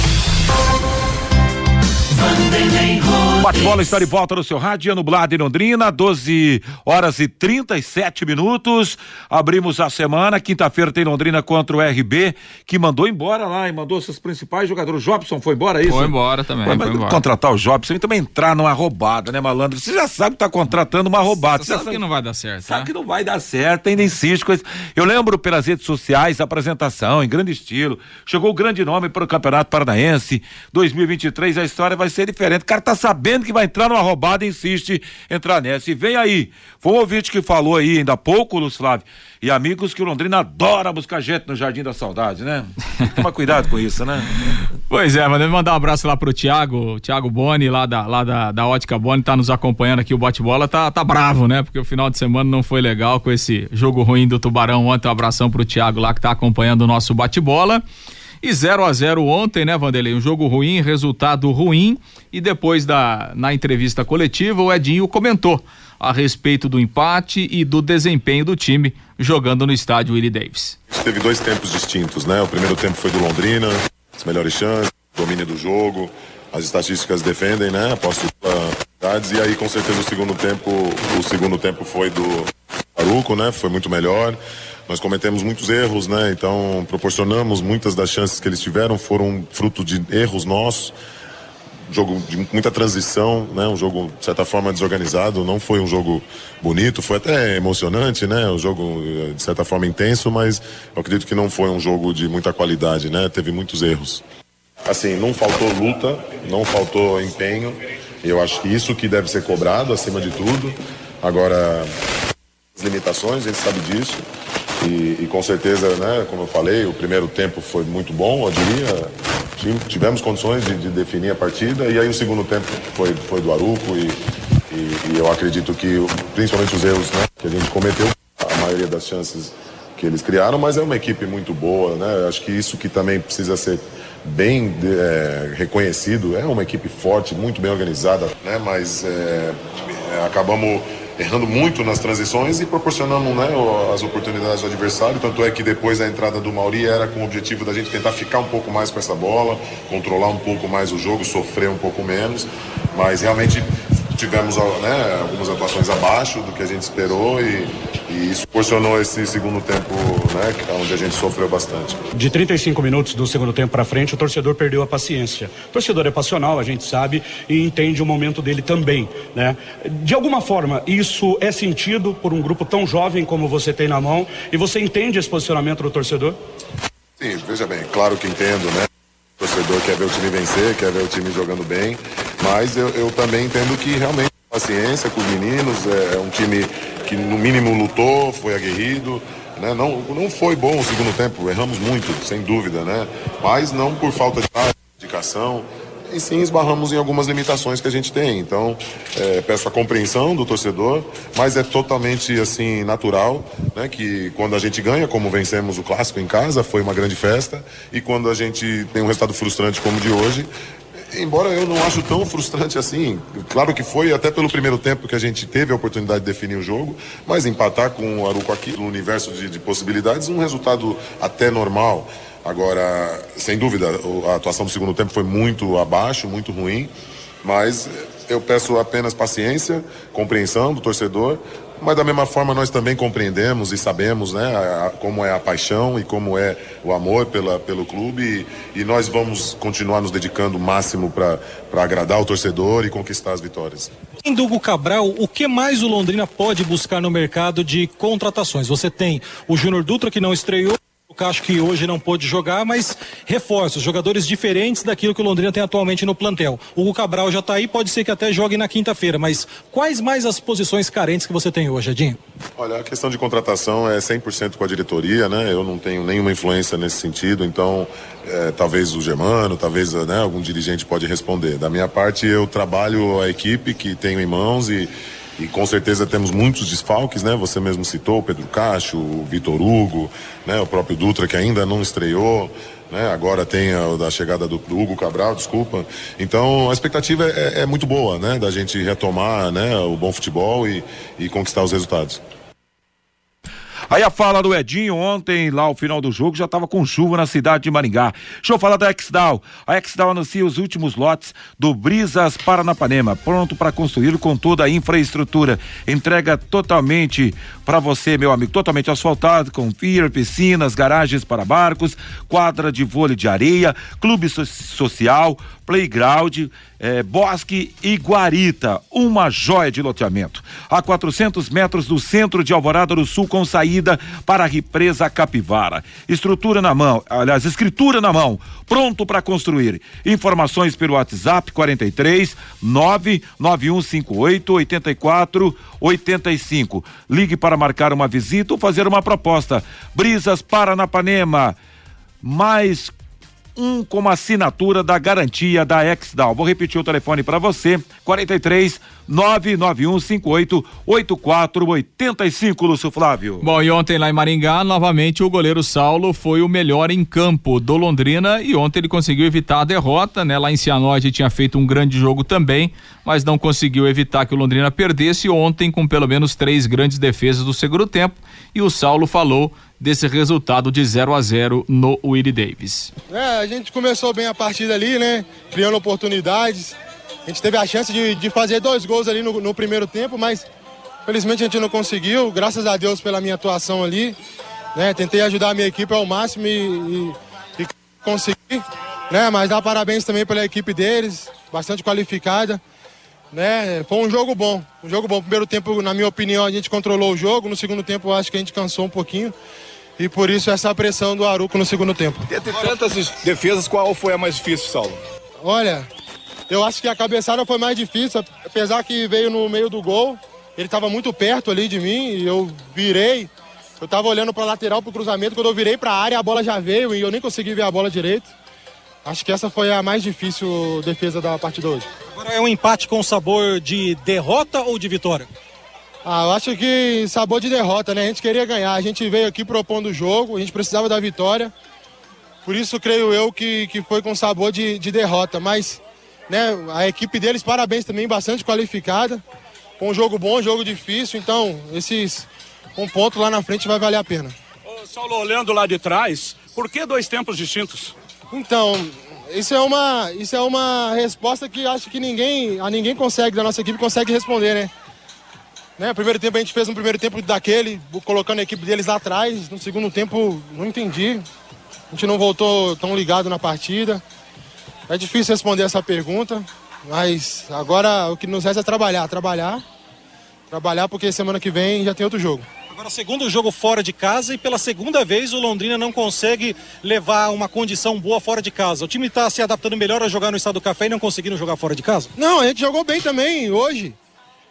Bate-bola está de volta no seu rádio, nublado em Londrina, 12 horas e 37 minutos. Abrimos a semana, quinta-feira tem Londrina contra o RB, que mandou embora lá e mandou seus principais jogadores. O Jobson foi embora, é isso? Foi embora também. Foi, foi embora. Contratar o Jobson e também entrar numa roubada, né, malandro? Você já sabe que tá contratando uma roubada. Você sabe que não vai dar certo, Sabe né? que não vai dar certo, ainda insiste com isso. Eu lembro pelas redes sociais, a apresentação em grande estilo. Chegou o grande nome para o Campeonato Paranaense 2023, a história vai ser diferente. O cara tá sabendo que vai entrar numa roubada e insiste entrar nessa. E vem aí. Foi um ouvinte que falou aí ainda há pouco, Lúcio Flávio. E amigos que o Londrina adora buscar gente no Jardim da Saudade, né? Toma cuidado com isso, né? Pois é, mas mandar um abraço lá pro Thiago, Thiago Boni, lá da, lá da, da Ótica Boni, tá nos acompanhando aqui, o bate-bola tá, tá bravo, né? Porque o final de semana não foi legal com esse jogo ruim do Tubarão ontem, um abração pro Thiago lá que tá acompanhando o nosso bate-bola. E 0 a 0 ontem, né, Vanderlei? Um jogo ruim, resultado ruim. E depois da na entrevista coletiva, o Edinho comentou a respeito do empate e do desempenho do time jogando no estádio Willie Davis. Teve dois tempos distintos, né? O primeiro tempo foi do Londrina, as melhores chances, domínio do jogo, as estatísticas defendem, né? Aposto e aí com certeza o segundo tempo, o segundo tempo foi do Aruco, né? Foi muito melhor. Nós cometemos muitos erros, né? Então proporcionamos muitas das chances que eles tiveram foram fruto de erros nossos. Jogo de muita transição, né? Um jogo de certa forma desorganizado. Não foi um jogo bonito, foi até emocionante, né? Um jogo eh, de certa forma intenso, mas eu acredito que não foi um jogo de muita qualidade, né? Teve muitos erros. Assim, não faltou luta, não faltou empenho. Eu acho que isso que deve ser cobrado acima de tudo. Agora, as limitações, a gente sabe disso. E, e, com certeza, né, como eu falei, o primeiro tempo foi muito bom, eu diria. Tivemos condições de, de definir a partida e aí o segundo tempo foi, foi do Aruco e, e, e eu acredito que, principalmente os erros né, que a gente cometeu, a maioria das chances que eles criaram, mas é uma equipe muito boa, né? Acho que isso que também precisa ser bem é, reconhecido. É uma equipe forte, muito bem organizada, né? Mas é, é acabamos errando muito nas transições e proporcionando né, as oportunidades do adversário. Tanto é que depois a entrada do Mauri era com o objetivo da gente tentar ficar um pouco mais com essa bola, controlar um pouco mais o jogo, sofrer um pouco menos. Mas realmente tivemos né, algumas atuações abaixo do que a gente esperou e, e isso proporcionou esse segundo tempo, né, onde a gente sofreu bastante. De 35 minutos do segundo tempo para frente, o torcedor perdeu a paciência. O torcedor é passional, a gente sabe e entende o momento dele também, né? De alguma forma, isso é sentido por um grupo tão jovem como você tem na mão e você entende esse posicionamento do torcedor? Sim, veja bem, claro que entendo, né? O torcedor quer ver o time vencer, quer ver o time jogando bem. Mas eu, eu também entendo que realmente paciência com os meninos, é, é, um time que no mínimo lutou, foi aguerrido. Né? Não, não foi bom o segundo tempo, erramos muito, sem dúvida, né? Mas não por falta de dedicação, e sim esbarramos em algumas limitações que a gente tem. Então, é, peço a compreensão do torcedor, mas é totalmente assim natural, né? Que quando a gente ganha, como vencemos o clássico em casa, foi uma grande festa, e quando a gente tem um resultado frustrante como o de hoje, embora eu não acho tão frustrante assim, claro que foi até pelo primeiro tempo que a gente teve a oportunidade de definir o jogo, mas empatar com o Aruco aqui no universo de, de possibilidades, um resultado até normal. Agora, sem dúvida, a atuação do segundo tempo foi muito abaixo, muito ruim, mas eu peço apenas paciência, compreensão do torcedor, mas da mesma forma nós também compreendemos e sabemos né, a, a, como é a paixão e como é o amor pela, pelo clube e, e nós vamos continuar nos dedicando o máximo para agradar o torcedor e conquistar as vitórias. Em Dugo Cabral, o que mais o Londrina pode buscar no mercado de contratações? Você tem o Júnior Dutra que não estreou. O acho que hoje não pôde jogar, mas reforços, jogadores diferentes daquilo que o Londrina tem atualmente no plantel. O Hugo Cabral já está aí, pode ser que até jogue na quinta-feira, mas quais mais as posições carentes que você tem hoje, Edinho? Olha, a questão de contratação é 100% com a diretoria, né? Eu não tenho nenhuma influência nesse sentido, então é, talvez o Germano, talvez né, algum dirigente pode responder. Da minha parte, eu trabalho a equipe que tenho em mãos e e com certeza temos muitos desfalques, né? Você mesmo citou o Pedro Cacho, o Vitor Hugo, né? O próprio Dutra que ainda não estreou, né? Agora tem a da chegada do, do, Hugo Cabral, desculpa. Então a expectativa é, é, muito boa, né? Da gente retomar, né? O bom futebol e, e conquistar os resultados. Aí a fala do Edinho ontem, lá ao final do jogo, já estava com chuva na cidade de Maringá. Deixa eu falar da Exdal. A Exdal anuncia os últimos lotes do Brisas Paranapanema, pronto para construir com toda a infraestrutura. Entrega totalmente para você, meu amigo, totalmente asfaltado, com pier, piscinas, garagens para barcos, quadra de vôlei de areia, clube so social, playground, é, Bosque e Guarita, uma joia de loteamento. A 400 metros do centro de Alvorada do Sul, com saída para a represa Capivara. Estrutura na mão, aliás, escritura na mão, pronto para construir. Informações pelo WhatsApp 43 99158 84 85. Ligue para marcar uma visita ou fazer uma proposta. Brisas Paranapanema. Mais um com assinatura da garantia da Exdal. Vou repetir o telefone para você: 43 991 58 8485, Lúcio Flávio. Bom, e ontem lá em Maringá, novamente o goleiro Saulo foi o melhor em campo do Londrina e ontem ele conseguiu evitar a derrota, né? Lá em Cianorte tinha feito um grande jogo também, mas não conseguiu evitar que o Londrina perdesse ontem com pelo menos três grandes defesas do segundo tempo e o Saulo falou desse resultado de 0 a 0 no Willie Davis. É, a gente começou bem a partida ali, né? Criando oportunidades. A gente teve a chance de, de fazer dois gols ali no, no, primeiro tempo, mas felizmente a gente não conseguiu. Graças a Deus pela minha atuação ali. Né? Tentei ajudar a minha equipe ao máximo e, e, e consegui. Né? Mas dá parabéns também pela equipe deles, bastante qualificada. Né? Foi um jogo bom, um jogo bom. Primeiro tempo, na minha opinião, a gente controlou o jogo. No segundo tempo, acho que a gente cansou um pouquinho. E por isso essa pressão do Aruco no segundo tempo. Dentre tantas defesas, qual foi a mais difícil, Saulo? Olha, eu acho que a cabeçada foi mais difícil, apesar que veio no meio do gol. Ele estava muito perto ali de mim e eu virei. Eu tava olhando pra lateral, pro cruzamento, quando eu virei pra área, a bola já veio e eu nem consegui ver a bola direito. Acho que essa foi a mais difícil defesa da partida hoje. Agora é um empate com sabor de derrota ou de vitória? Ah, eu acho que sabor de derrota, né? A gente queria ganhar, a gente veio aqui propondo o jogo, a gente precisava da vitória. Por isso, creio eu que, que foi com sabor de, de derrota. Mas né, a equipe deles, parabéns também, bastante qualificada. Com um jogo bom, um jogo difícil. Então, esses um ponto lá na frente vai valer a pena. Ô, Saulo, olhando lá de trás, por que dois tempos distintos? Então, isso é uma, isso é uma resposta que acho que ninguém, a ninguém consegue, da nossa equipe, consegue responder, né? né? Primeiro tempo a gente fez um primeiro tempo daquele, colocando a equipe deles lá atrás. No segundo tempo, não entendi. A gente não voltou tão ligado na partida. É difícil responder essa pergunta, mas agora o que nos resta é trabalhar, trabalhar, trabalhar porque semana que vem já tem outro jogo. Agora, segundo jogo fora de casa e pela segunda vez o Londrina não consegue levar uma condição boa fora de casa. O time está se adaptando melhor a jogar no Estado do Café e não conseguindo jogar fora de casa? Não, a gente jogou bem também hoje.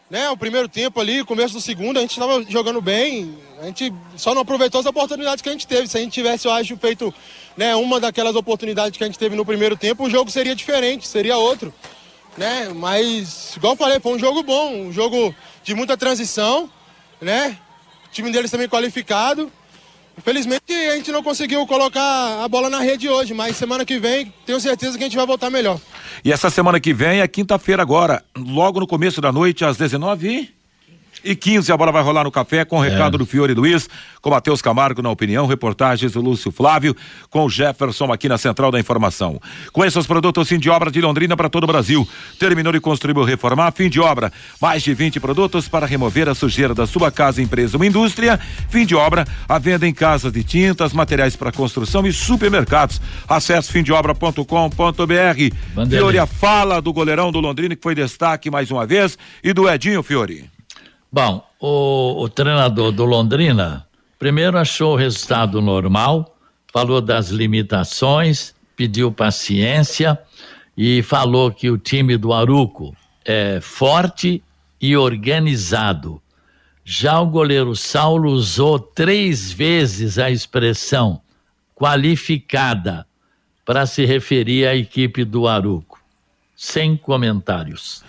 Né, o primeiro tempo ali, começo do segundo, a gente estava jogando bem. A gente só não aproveitou as oportunidades que a gente teve. Se a gente tivesse, eu acho, feito né, uma daquelas oportunidades que a gente teve no primeiro tempo, o jogo seria diferente, seria outro. Né? Mas, igual eu falei, foi um jogo bom, um jogo de muita transição, né? O time deles também qualificado. Infelizmente a gente não conseguiu colocar a bola na rede hoje, mas semana que vem tenho certeza que a gente vai voltar melhor. E essa semana que vem é quinta-feira agora, logo no começo da noite, às 19 e 15 a bola vai rolar no café com o recado é. do Fiore Luiz, com Matheus Camargo na opinião, reportagens do Lúcio Flávio, com o Jefferson aqui na Central da Informação. Com esses produtos fim de obra de Londrina para todo o Brasil. Terminou de construir ou reformar, fim de obra. Mais de 20 produtos para remover a sujeira da sua casa, empresa ou indústria. Fim de obra, a venda em casas de tintas, materiais para construção e supermercados. Acesse fimdeobra.com.br. Fiore, a fala do goleirão do Londrina que foi destaque mais uma vez e do Edinho Fiore. Bom, o, o treinador do Londrina primeiro achou o resultado normal, falou das limitações, pediu paciência e falou que o time do Aruco é forte e organizado. Já o goleiro Saulo usou três vezes a expressão qualificada para se referir à equipe do Aruco. Sem comentários.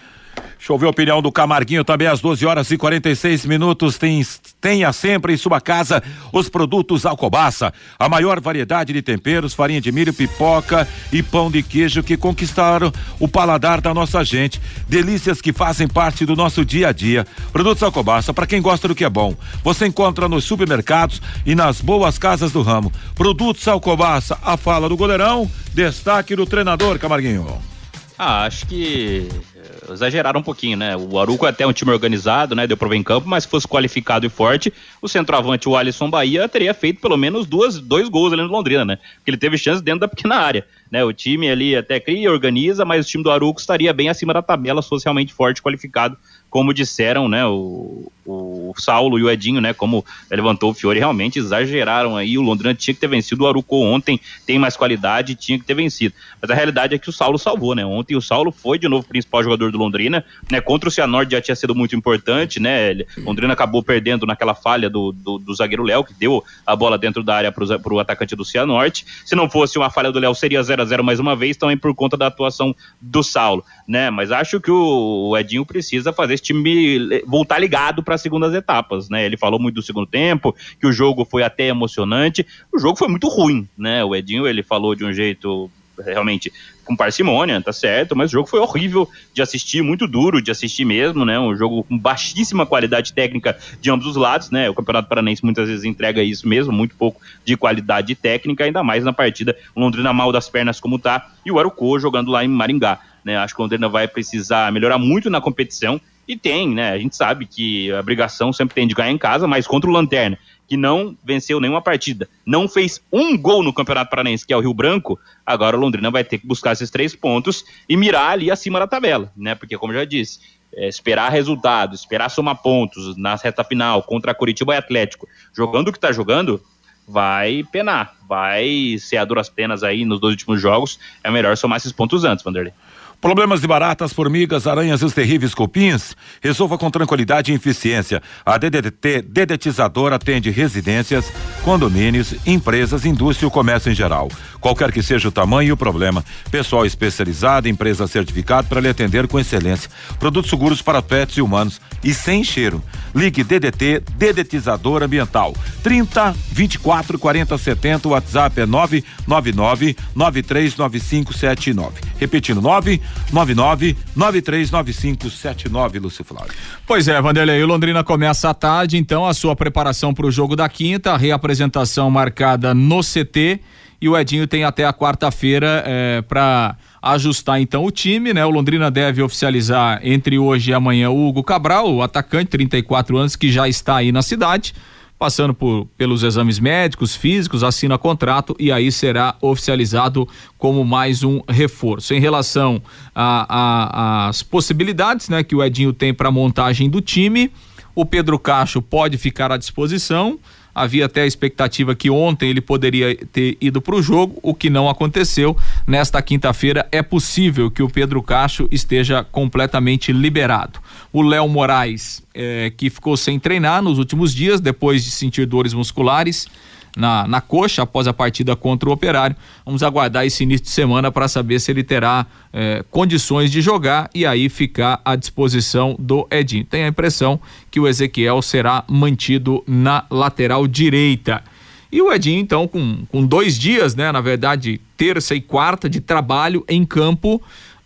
Deixa eu ver a opinião do Camarguinho também às 12 horas e 46 minutos. Tem, tenha sempre em sua casa os produtos Alcobaça, a maior variedade de temperos, farinha de milho, pipoca e pão de queijo que conquistaram o paladar da nossa gente. Delícias que fazem parte do nosso dia a dia. Produtos Alcobaça, para quem gosta do que é bom. Você encontra nos supermercados e nas boas casas do ramo. Produtos Alcobaça, a fala do goleirão, destaque do treinador, Camarguinho. Ah, acho que exageraram um pouquinho, né? O Aruco é até um time organizado, né? Deu pra ver em campo, mas se fosse qualificado e forte, o centroavante, o Alisson Bahia, teria feito pelo menos duas, dois gols ali no Londrina, né? Porque ele teve chance dentro da pequena área, né? O time ali até cria, organiza, mas o time do Aruco estaria bem acima da tabela se fosse realmente forte e qualificado como disseram, né, o, o Saulo e o Edinho, né, como levantou o Fiore, realmente exageraram aí, o Londrina tinha que ter vencido, o Aruco ontem tem mais qualidade, tinha que ter vencido, mas a realidade é que o Saulo salvou, né, ontem o Saulo foi de novo o principal jogador do Londrina, né, contra o Cianorte já tinha sido muito importante, né, Londrina acabou perdendo naquela falha do, do, do zagueiro Léo, que deu a bola dentro da área para o atacante do Cianorte, se não fosse uma falha do Léo seria 0 a 0 mais uma vez, também por conta da atuação do Saulo, né, mas acho que o, o Edinho precisa fazer esse time voltar ligado para as segundas etapas, né? Ele falou muito do segundo tempo, que o jogo foi até emocionante. O jogo foi muito ruim, né? O Edinho, ele falou de um jeito realmente com parcimônia, tá certo, mas o jogo foi horrível de assistir, muito duro de assistir mesmo, né? Um jogo com baixíssima qualidade técnica de ambos os lados, né? O Campeonato Paranense muitas vezes entrega isso mesmo, muito pouco de qualidade técnica, ainda mais na partida Londrina mal das pernas como tá, e o Arucô jogando lá em Maringá, né? Acho que o Londrina vai precisar melhorar muito na competição, e tem, né? A gente sabe que a obrigação sempre tem de ganhar em casa, mas contra o Lanterna, que não venceu nenhuma partida, não fez um gol no Campeonato Paranense, que é o Rio Branco, agora o Londrina vai ter que buscar esses três pontos e mirar ali acima da tabela, né? Porque, como eu já disse, é, esperar resultado, esperar somar pontos na reta final contra Curitiba e Atlético, jogando o que tá jogando, vai penar, vai ser a duras penas aí nos dois últimos jogos. É melhor somar esses pontos antes, Vanderlei. Problemas de baratas, formigas, aranhas e os terríveis cupins? Resolva com tranquilidade e eficiência. A DDT Dedetizador atende residências, condomínios, empresas, indústria e o comércio em geral. Qualquer que seja o tamanho e o problema. Pessoal especializado, empresa certificada para lhe atender com excelência. Produtos seguros para pets e humanos e sem cheiro. Ligue DDT Dedetizador Ambiental. 30 24 40 70. O WhatsApp é 999 939579. Repetindo, 999 939579, Lúcio Flávio. Pois é, Vanderlei, o Londrina começa à tarde, então, a sua preparação para o jogo da quinta, a reapresentação marcada no CT e o Edinho tem até a quarta-feira é, para ajustar então o time, né? O Londrina deve oficializar entre hoje e amanhã o Hugo Cabral, o atacante, 34 anos, que já está aí na cidade passando por, pelos exames médicos, físicos, assina contrato e aí será oficializado como mais um reforço. Em relação às possibilidades né, que o Edinho tem para montagem do time, o Pedro Cacho pode ficar à disposição. Havia até a expectativa que ontem ele poderia ter ido para o jogo, o que não aconteceu. Nesta quinta-feira é possível que o Pedro Cacho esteja completamente liberado. O Léo Moraes, eh, que ficou sem treinar nos últimos dias, depois de sentir dores musculares, na, na coxa após a partida contra o Operário. Vamos aguardar esse início de semana para saber se ele terá eh, condições de jogar e aí ficar à disposição do Edinho. Tem a impressão que o Ezequiel será mantido na lateral direita. E o Edinho, então, com, com dois dias, né? Na verdade, terça e quarta de trabalho em campo uh,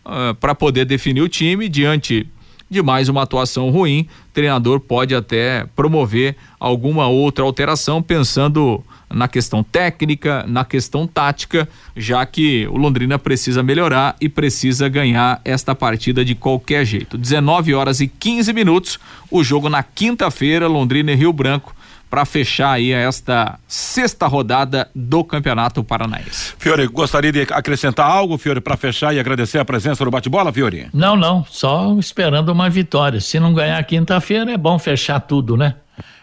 ah, para poder definir o time diante de mais uma atuação ruim, o treinador pode até promover alguma outra alteração pensando na questão técnica, na questão tática, já que o Londrina precisa melhorar e precisa ganhar esta partida de qualquer jeito. 19 horas e 15 minutos, o jogo na quinta-feira, Londrina e Rio Branco para fechar aí esta sexta rodada do Campeonato Paranaense. Fiore, gostaria de acrescentar algo, Fiore, para fechar e agradecer a presença do bate-bola, Fiore? Não, não, só esperando uma vitória. Se não ganhar quinta-feira, é bom fechar tudo, né?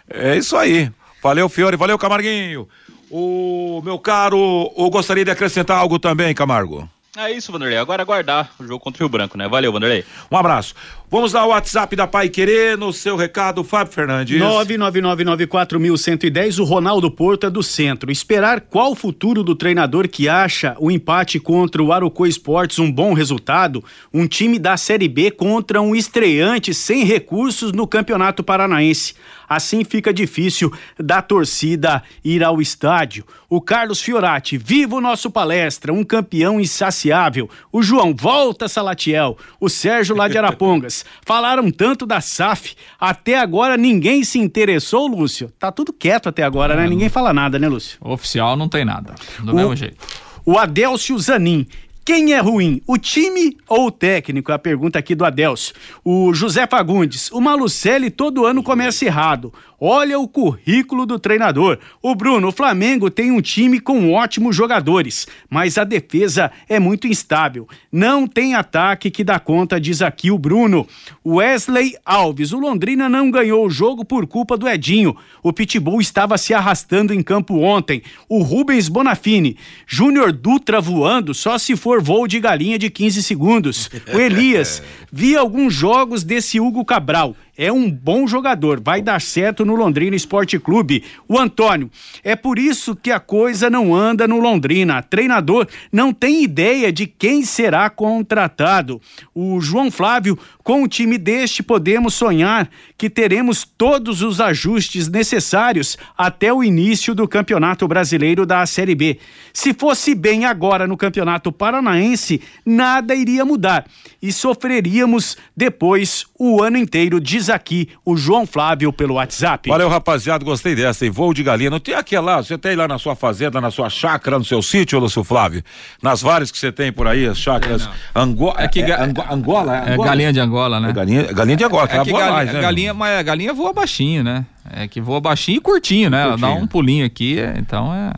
É isso aí. Valeu, Fiore, valeu, Camarguinho. O meu caro, eu gostaria de acrescentar algo também, Camargo. É isso, Vanderlei. Agora aguardar o jogo contra o Rio Branco, né? Valeu, Vanderlei. Um abraço. Vamos dar o WhatsApp da Pai Querer no seu recado, Fábio Fernandes. 99994.110, o Ronaldo Porto é do centro. Esperar qual o futuro do treinador que acha o empate contra o Arucô Esportes um bom resultado? Um time da Série B contra um estreante sem recursos no Campeonato Paranaense. Assim fica difícil da torcida ir ao estádio. O Carlos Fiorati, viva o nosso palestra, um campeão insaciável. O João, volta Salatiel. O Sérgio lá de Arapongas. Falaram tanto da SAF, até agora ninguém se interessou, Lúcio. Tá tudo quieto até agora, né? Ninguém fala nada, né, Lúcio? Oficial não tem nada, do o, mesmo jeito. O Adelcio Zanin, quem é ruim, o time ou o técnico? É a pergunta aqui do Adelso. O José Fagundes, o Malucelli todo ano começa errado. Olha o currículo do treinador. O Bruno, o Flamengo tem um time com ótimos jogadores, mas a defesa é muito instável. Não tem ataque que dá conta, diz aqui o Bruno. Wesley Alves, o Londrina não ganhou o jogo por culpa do Edinho. O Pitbull estava se arrastando em campo ontem. O Rubens Bonafini, Júnior Dutra voando só se for voo de galinha de 15 segundos. O Elias, vi alguns jogos desse Hugo Cabral é um bom jogador, vai dar certo no Londrina Esporte Clube. O Antônio, é por isso que a coisa não anda no Londrina. Treinador não tem ideia de quem será contratado. O João Flávio, com o time deste, podemos sonhar que teremos todos os ajustes necessários até o início do Campeonato Brasileiro da Série B. Se fosse bem agora no Campeonato Paranaense, nada iria mudar e sofreríamos depois o ano inteiro diz aqui o João Flávio pelo WhatsApp. Valeu, rapaziada, gostei dessa, hein? Voo de galinha. Não tem aquela, você tem lá na sua fazenda, na sua chácara, no seu sítio, Lúcio Flávio? Nas várias que você tem por aí, as chácaras. Ango... É que é, ga... Ango... Angola, é, Angola? É galinha de Angola, né? É galinha, galinha de Angola, é, é que galinha, mais, né? galinha, mas a galinha voa baixinho, né? É que voa baixinho e curtinho, né? Curtinho. Ela dá um pulinho aqui, é, então é.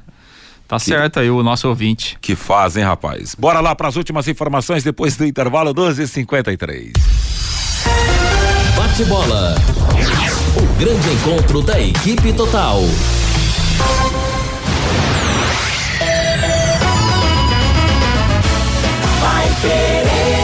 Tá que, certo aí o nosso ouvinte. Que fazem, rapaz. Bora lá para as últimas informações depois do intervalo 12:53. Bate bola. O grande encontro da equipe total. Vai querer.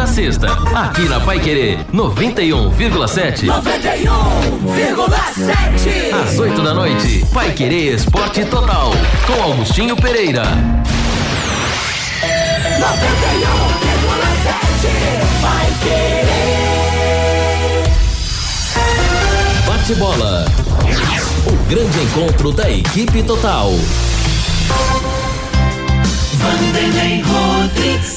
Segunda a sexta, aqui na Pai Querer 91,7. 91,7. Às 8 da noite, Pai Querer Esporte Total, com Augustinho Pereira. 91,7. Vai querer. Bate bola. O grande encontro da equipe total.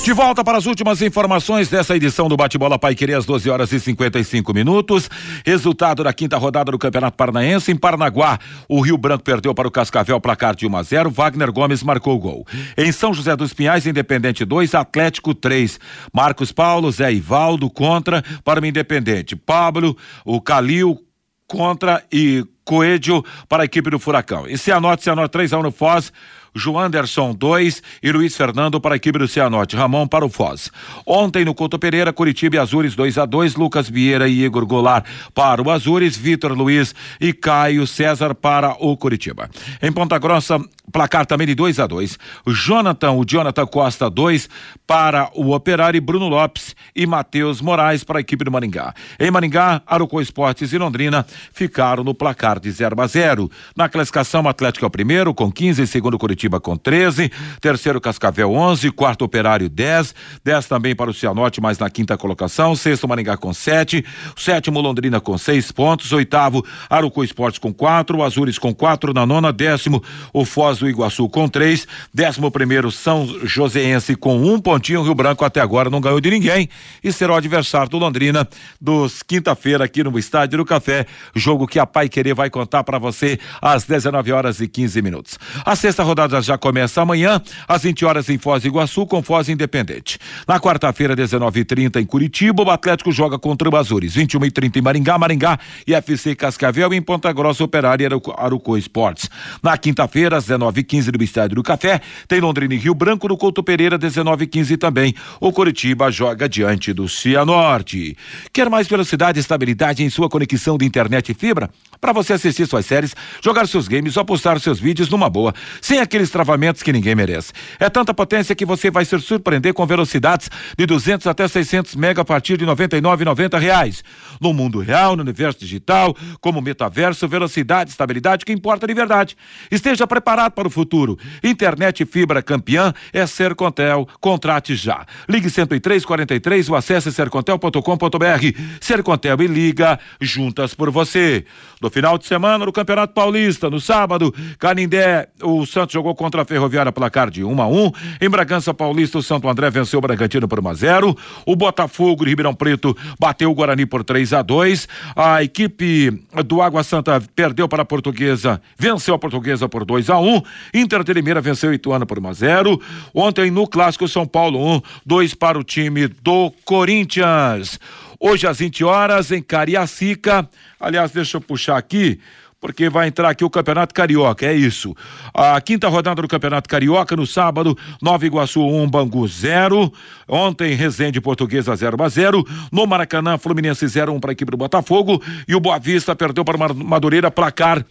De volta para as últimas informações dessa edição do Bate-Bola Pai Querer às 12 horas e 55 minutos. Resultado da quinta rodada do Campeonato Paranaense em Paranaguá. O Rio Branco perdeu para o Cascavel placar de 1 a 0. Wagner Gomes marcou o gol. Em São José dos Pinhais, Independente 2, Atlético 3. Marcos Paulo, Zé Ivaldo contra para o Independente. Pablo, o Calil contra e Coelho para a equipe do Furacão. E Cianorte, Cianorte 3 a 1 no Foz. Joanderson 2 e Luiz Fernando para a equipe do Cianorte, Ramon para o Foz. Ontem no Couto Pereira, Curitiba e Azures 2 a 2 Lucas Vieira e Igor Goulart para o Azures, Vitor Luiz e Caio César para o Curitiba. Em Ponta Grossa, placar também de 2 a 2 Jonathan, o Jonathan Costa 2 para o Operário e Bruno Lopes e Matheus Moraes para a equipe do Maringá. Em Maringá, Arucó Esportes e Londrina ficaram no placar de 0 a 0. Na classificação, Atlético é o primeiro com 15, segundo Curitiba com 13, terceiro Cascavel 11, quarto Operário 10, 10 também para o Cianorte, mas na quinta colocação, sexto Maringá com 7, sétimo Londrina com 6 pontos, oitavo Arucó Esportes com 4, Azures com 4 na nona, décimo o Foz do Iguaçu com 3, décimo primeiro São Joséense com um pontinho, Rio Branco até agora não ganhou de ninguém e será o adversário do Londrina dos quinta-feira aqui no Estádio do Café, jogo que a Pai Querer vai contar para você às 19 horas e 15 minutos. A sexta rodada já começa amanhã, às 20 horas em Foz do Iguaçu, com Foz Independente. Na quarta-feira, 19h30 em Curitiba, o Atlético joga contra o Azures. 21h30 em Maringá, Maringá e FC Cascavel em Ponta Grossa, Operária e Arucô Esportes. Na quinta-feira, às 19h15 no Estádio do Café, tem Londrina e Rio Branco no Couto Pereira, 19h15 também. O Curitiba joga diante do Cianorte. Quer mais velocidade e estabilidade em sua conexão de internet e fibra? Para você assistir suas séries, jogar seus games ou postar seus vídeos numa boa, sem aqueles travamentos que ninguém merece. É tanta potência que você vai se surpreender com velocidades de 200 até 600 mega a partir de 99,90 reais. No mundo real, no universo digital, como metaverso, velocidade, estabilidade, que importa de verdade. Esteja preparado para o futuro. Internet fibra campeã é Sercontel. Contrate já. Ligue 10343 ou acesse sercontel.com.br. Sercontel e liga juntas por você. No final de semana, no Campeonato Paulista, no sábado, Canindé, o Santos jogou contra a Ferroviária placar de 1 a 1. Em Bragança Paulista, o Santo André venceu o Bragantino por 1 a 0. O Botafogo de Ribeirão Preto bateu o Guarani por 3 a 2. A equipe do Água Santa perdeu para a Portuguesa, venceu a Portuguesa por 2 a 1. Inter de Limeira venceu o Ituano por 1 a 0. Ontem no clássico São Paulo 1, 2 para o time do Corinthians. Hoje às 20 horas em Cariacica. Aliás, deixa eu puxar aqui porque vai entrar aqui o Campeonato Carioca, é isso. A quinta rodada do Campeonato Carioca no sábado, Nova Iguaçu 1, um, Bangu 0. Ontem, Resende Portuguesa 0 a 0. No Maracanã, Fluminense 0 1 um para a equipe do Botafogo e o Boa Vista perdeu para Madureira placar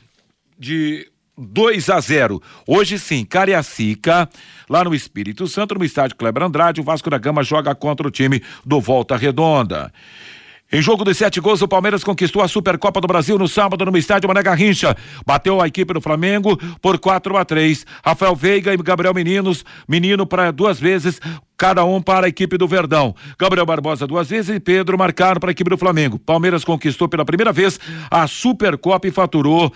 de 2 a 0. Hoje sim, Cariacica, lá no Espírito Santo, no estádio Kleber Andrade, o Vasco da Gama joga contra o time do Volta Redonda. Em jogo de sete gols, o Palmeiras conquistou a Supercopa do Brasil no sábado no estádio Mané Garrincha. Bateu a equipe do Flamengo por 4 a 3. Rafael Veiga e Gabriel Meninos, menino para duas vezes, cada um para a equipe do Verdão. Gabriel Barbosa duas vezes e Pedro marcaram para a equipe do Flamengo. Palmeiras conquistou pela primeira vez a Supercopa e faturou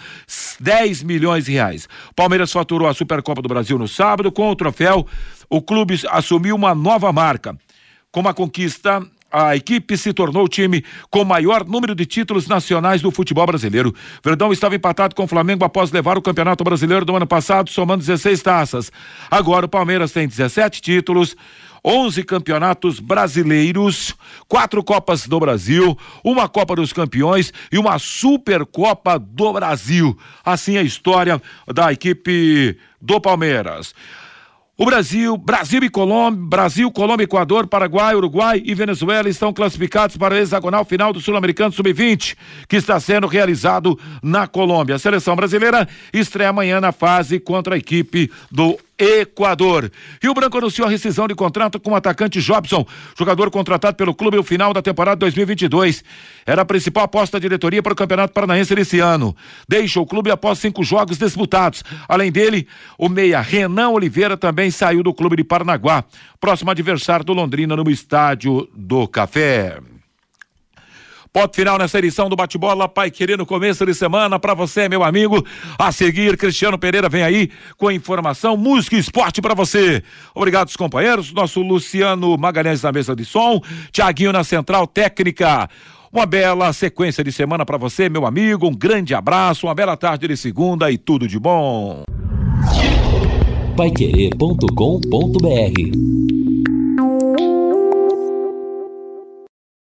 10 milhões de reais. Palmeiras faturou a Supercopa do Brasil no sábado com o troféu. O clube assumiu uma nova marca. Com uma conquista a equipe se tornou o time com maior número de títulos nacionais do futebol brasileiro. Verdão estava empatado com o Flamengo após levar o Campeonato Brasileiro do ano passado, somando 16 taças. Agora o Palmeiras tem 17 títulos. 11 campeonatos brasileiros, quatro Copas do Brasil, uma Copa dos Campeões e uma Supercopa do Brasil. Assim é a história da equipe do Palmeiras. O Brasil, Brasil e Colômbia, Brasil, Colômbia, Equador, Paraguai, Uruguai e Venezuela estão classificados para o hexagonal final do Sul-Americano Sub-20, que está sendo realizado na Colômbia. A seleção brasileira estreia amanhã na fase contra a equipe do Equador. Rio Branco anunciou a rescisão de contrato com o atacante Jobson, jogador contratado pelo clube no final da temporada 2022. Era a principal aposta da diretoria para o Campeonato Paranaense desse ano. Deixa o clube após cinco jogos disputados. Além dele, o meia Renan Oliveira também saiu do clube de Paranaguá. Próximo adversário do Londrina no estádio do Café. Ponto final nessa edição do Bate-Bola, Pai Querido, começo de semana para você, meu amigo. A seguir, Cristiano Pereira vem aí com informação, música e esporte para você. Obrigado, os companheiros. Nosso Luciano Magalhães na mesa de som, Tiaguinho na central técnica. Uma bela sequência de semana para você, meu amigo. Um grande abraço, uma bela tarde de segunda e tudo de bom. Paiquerê.com.br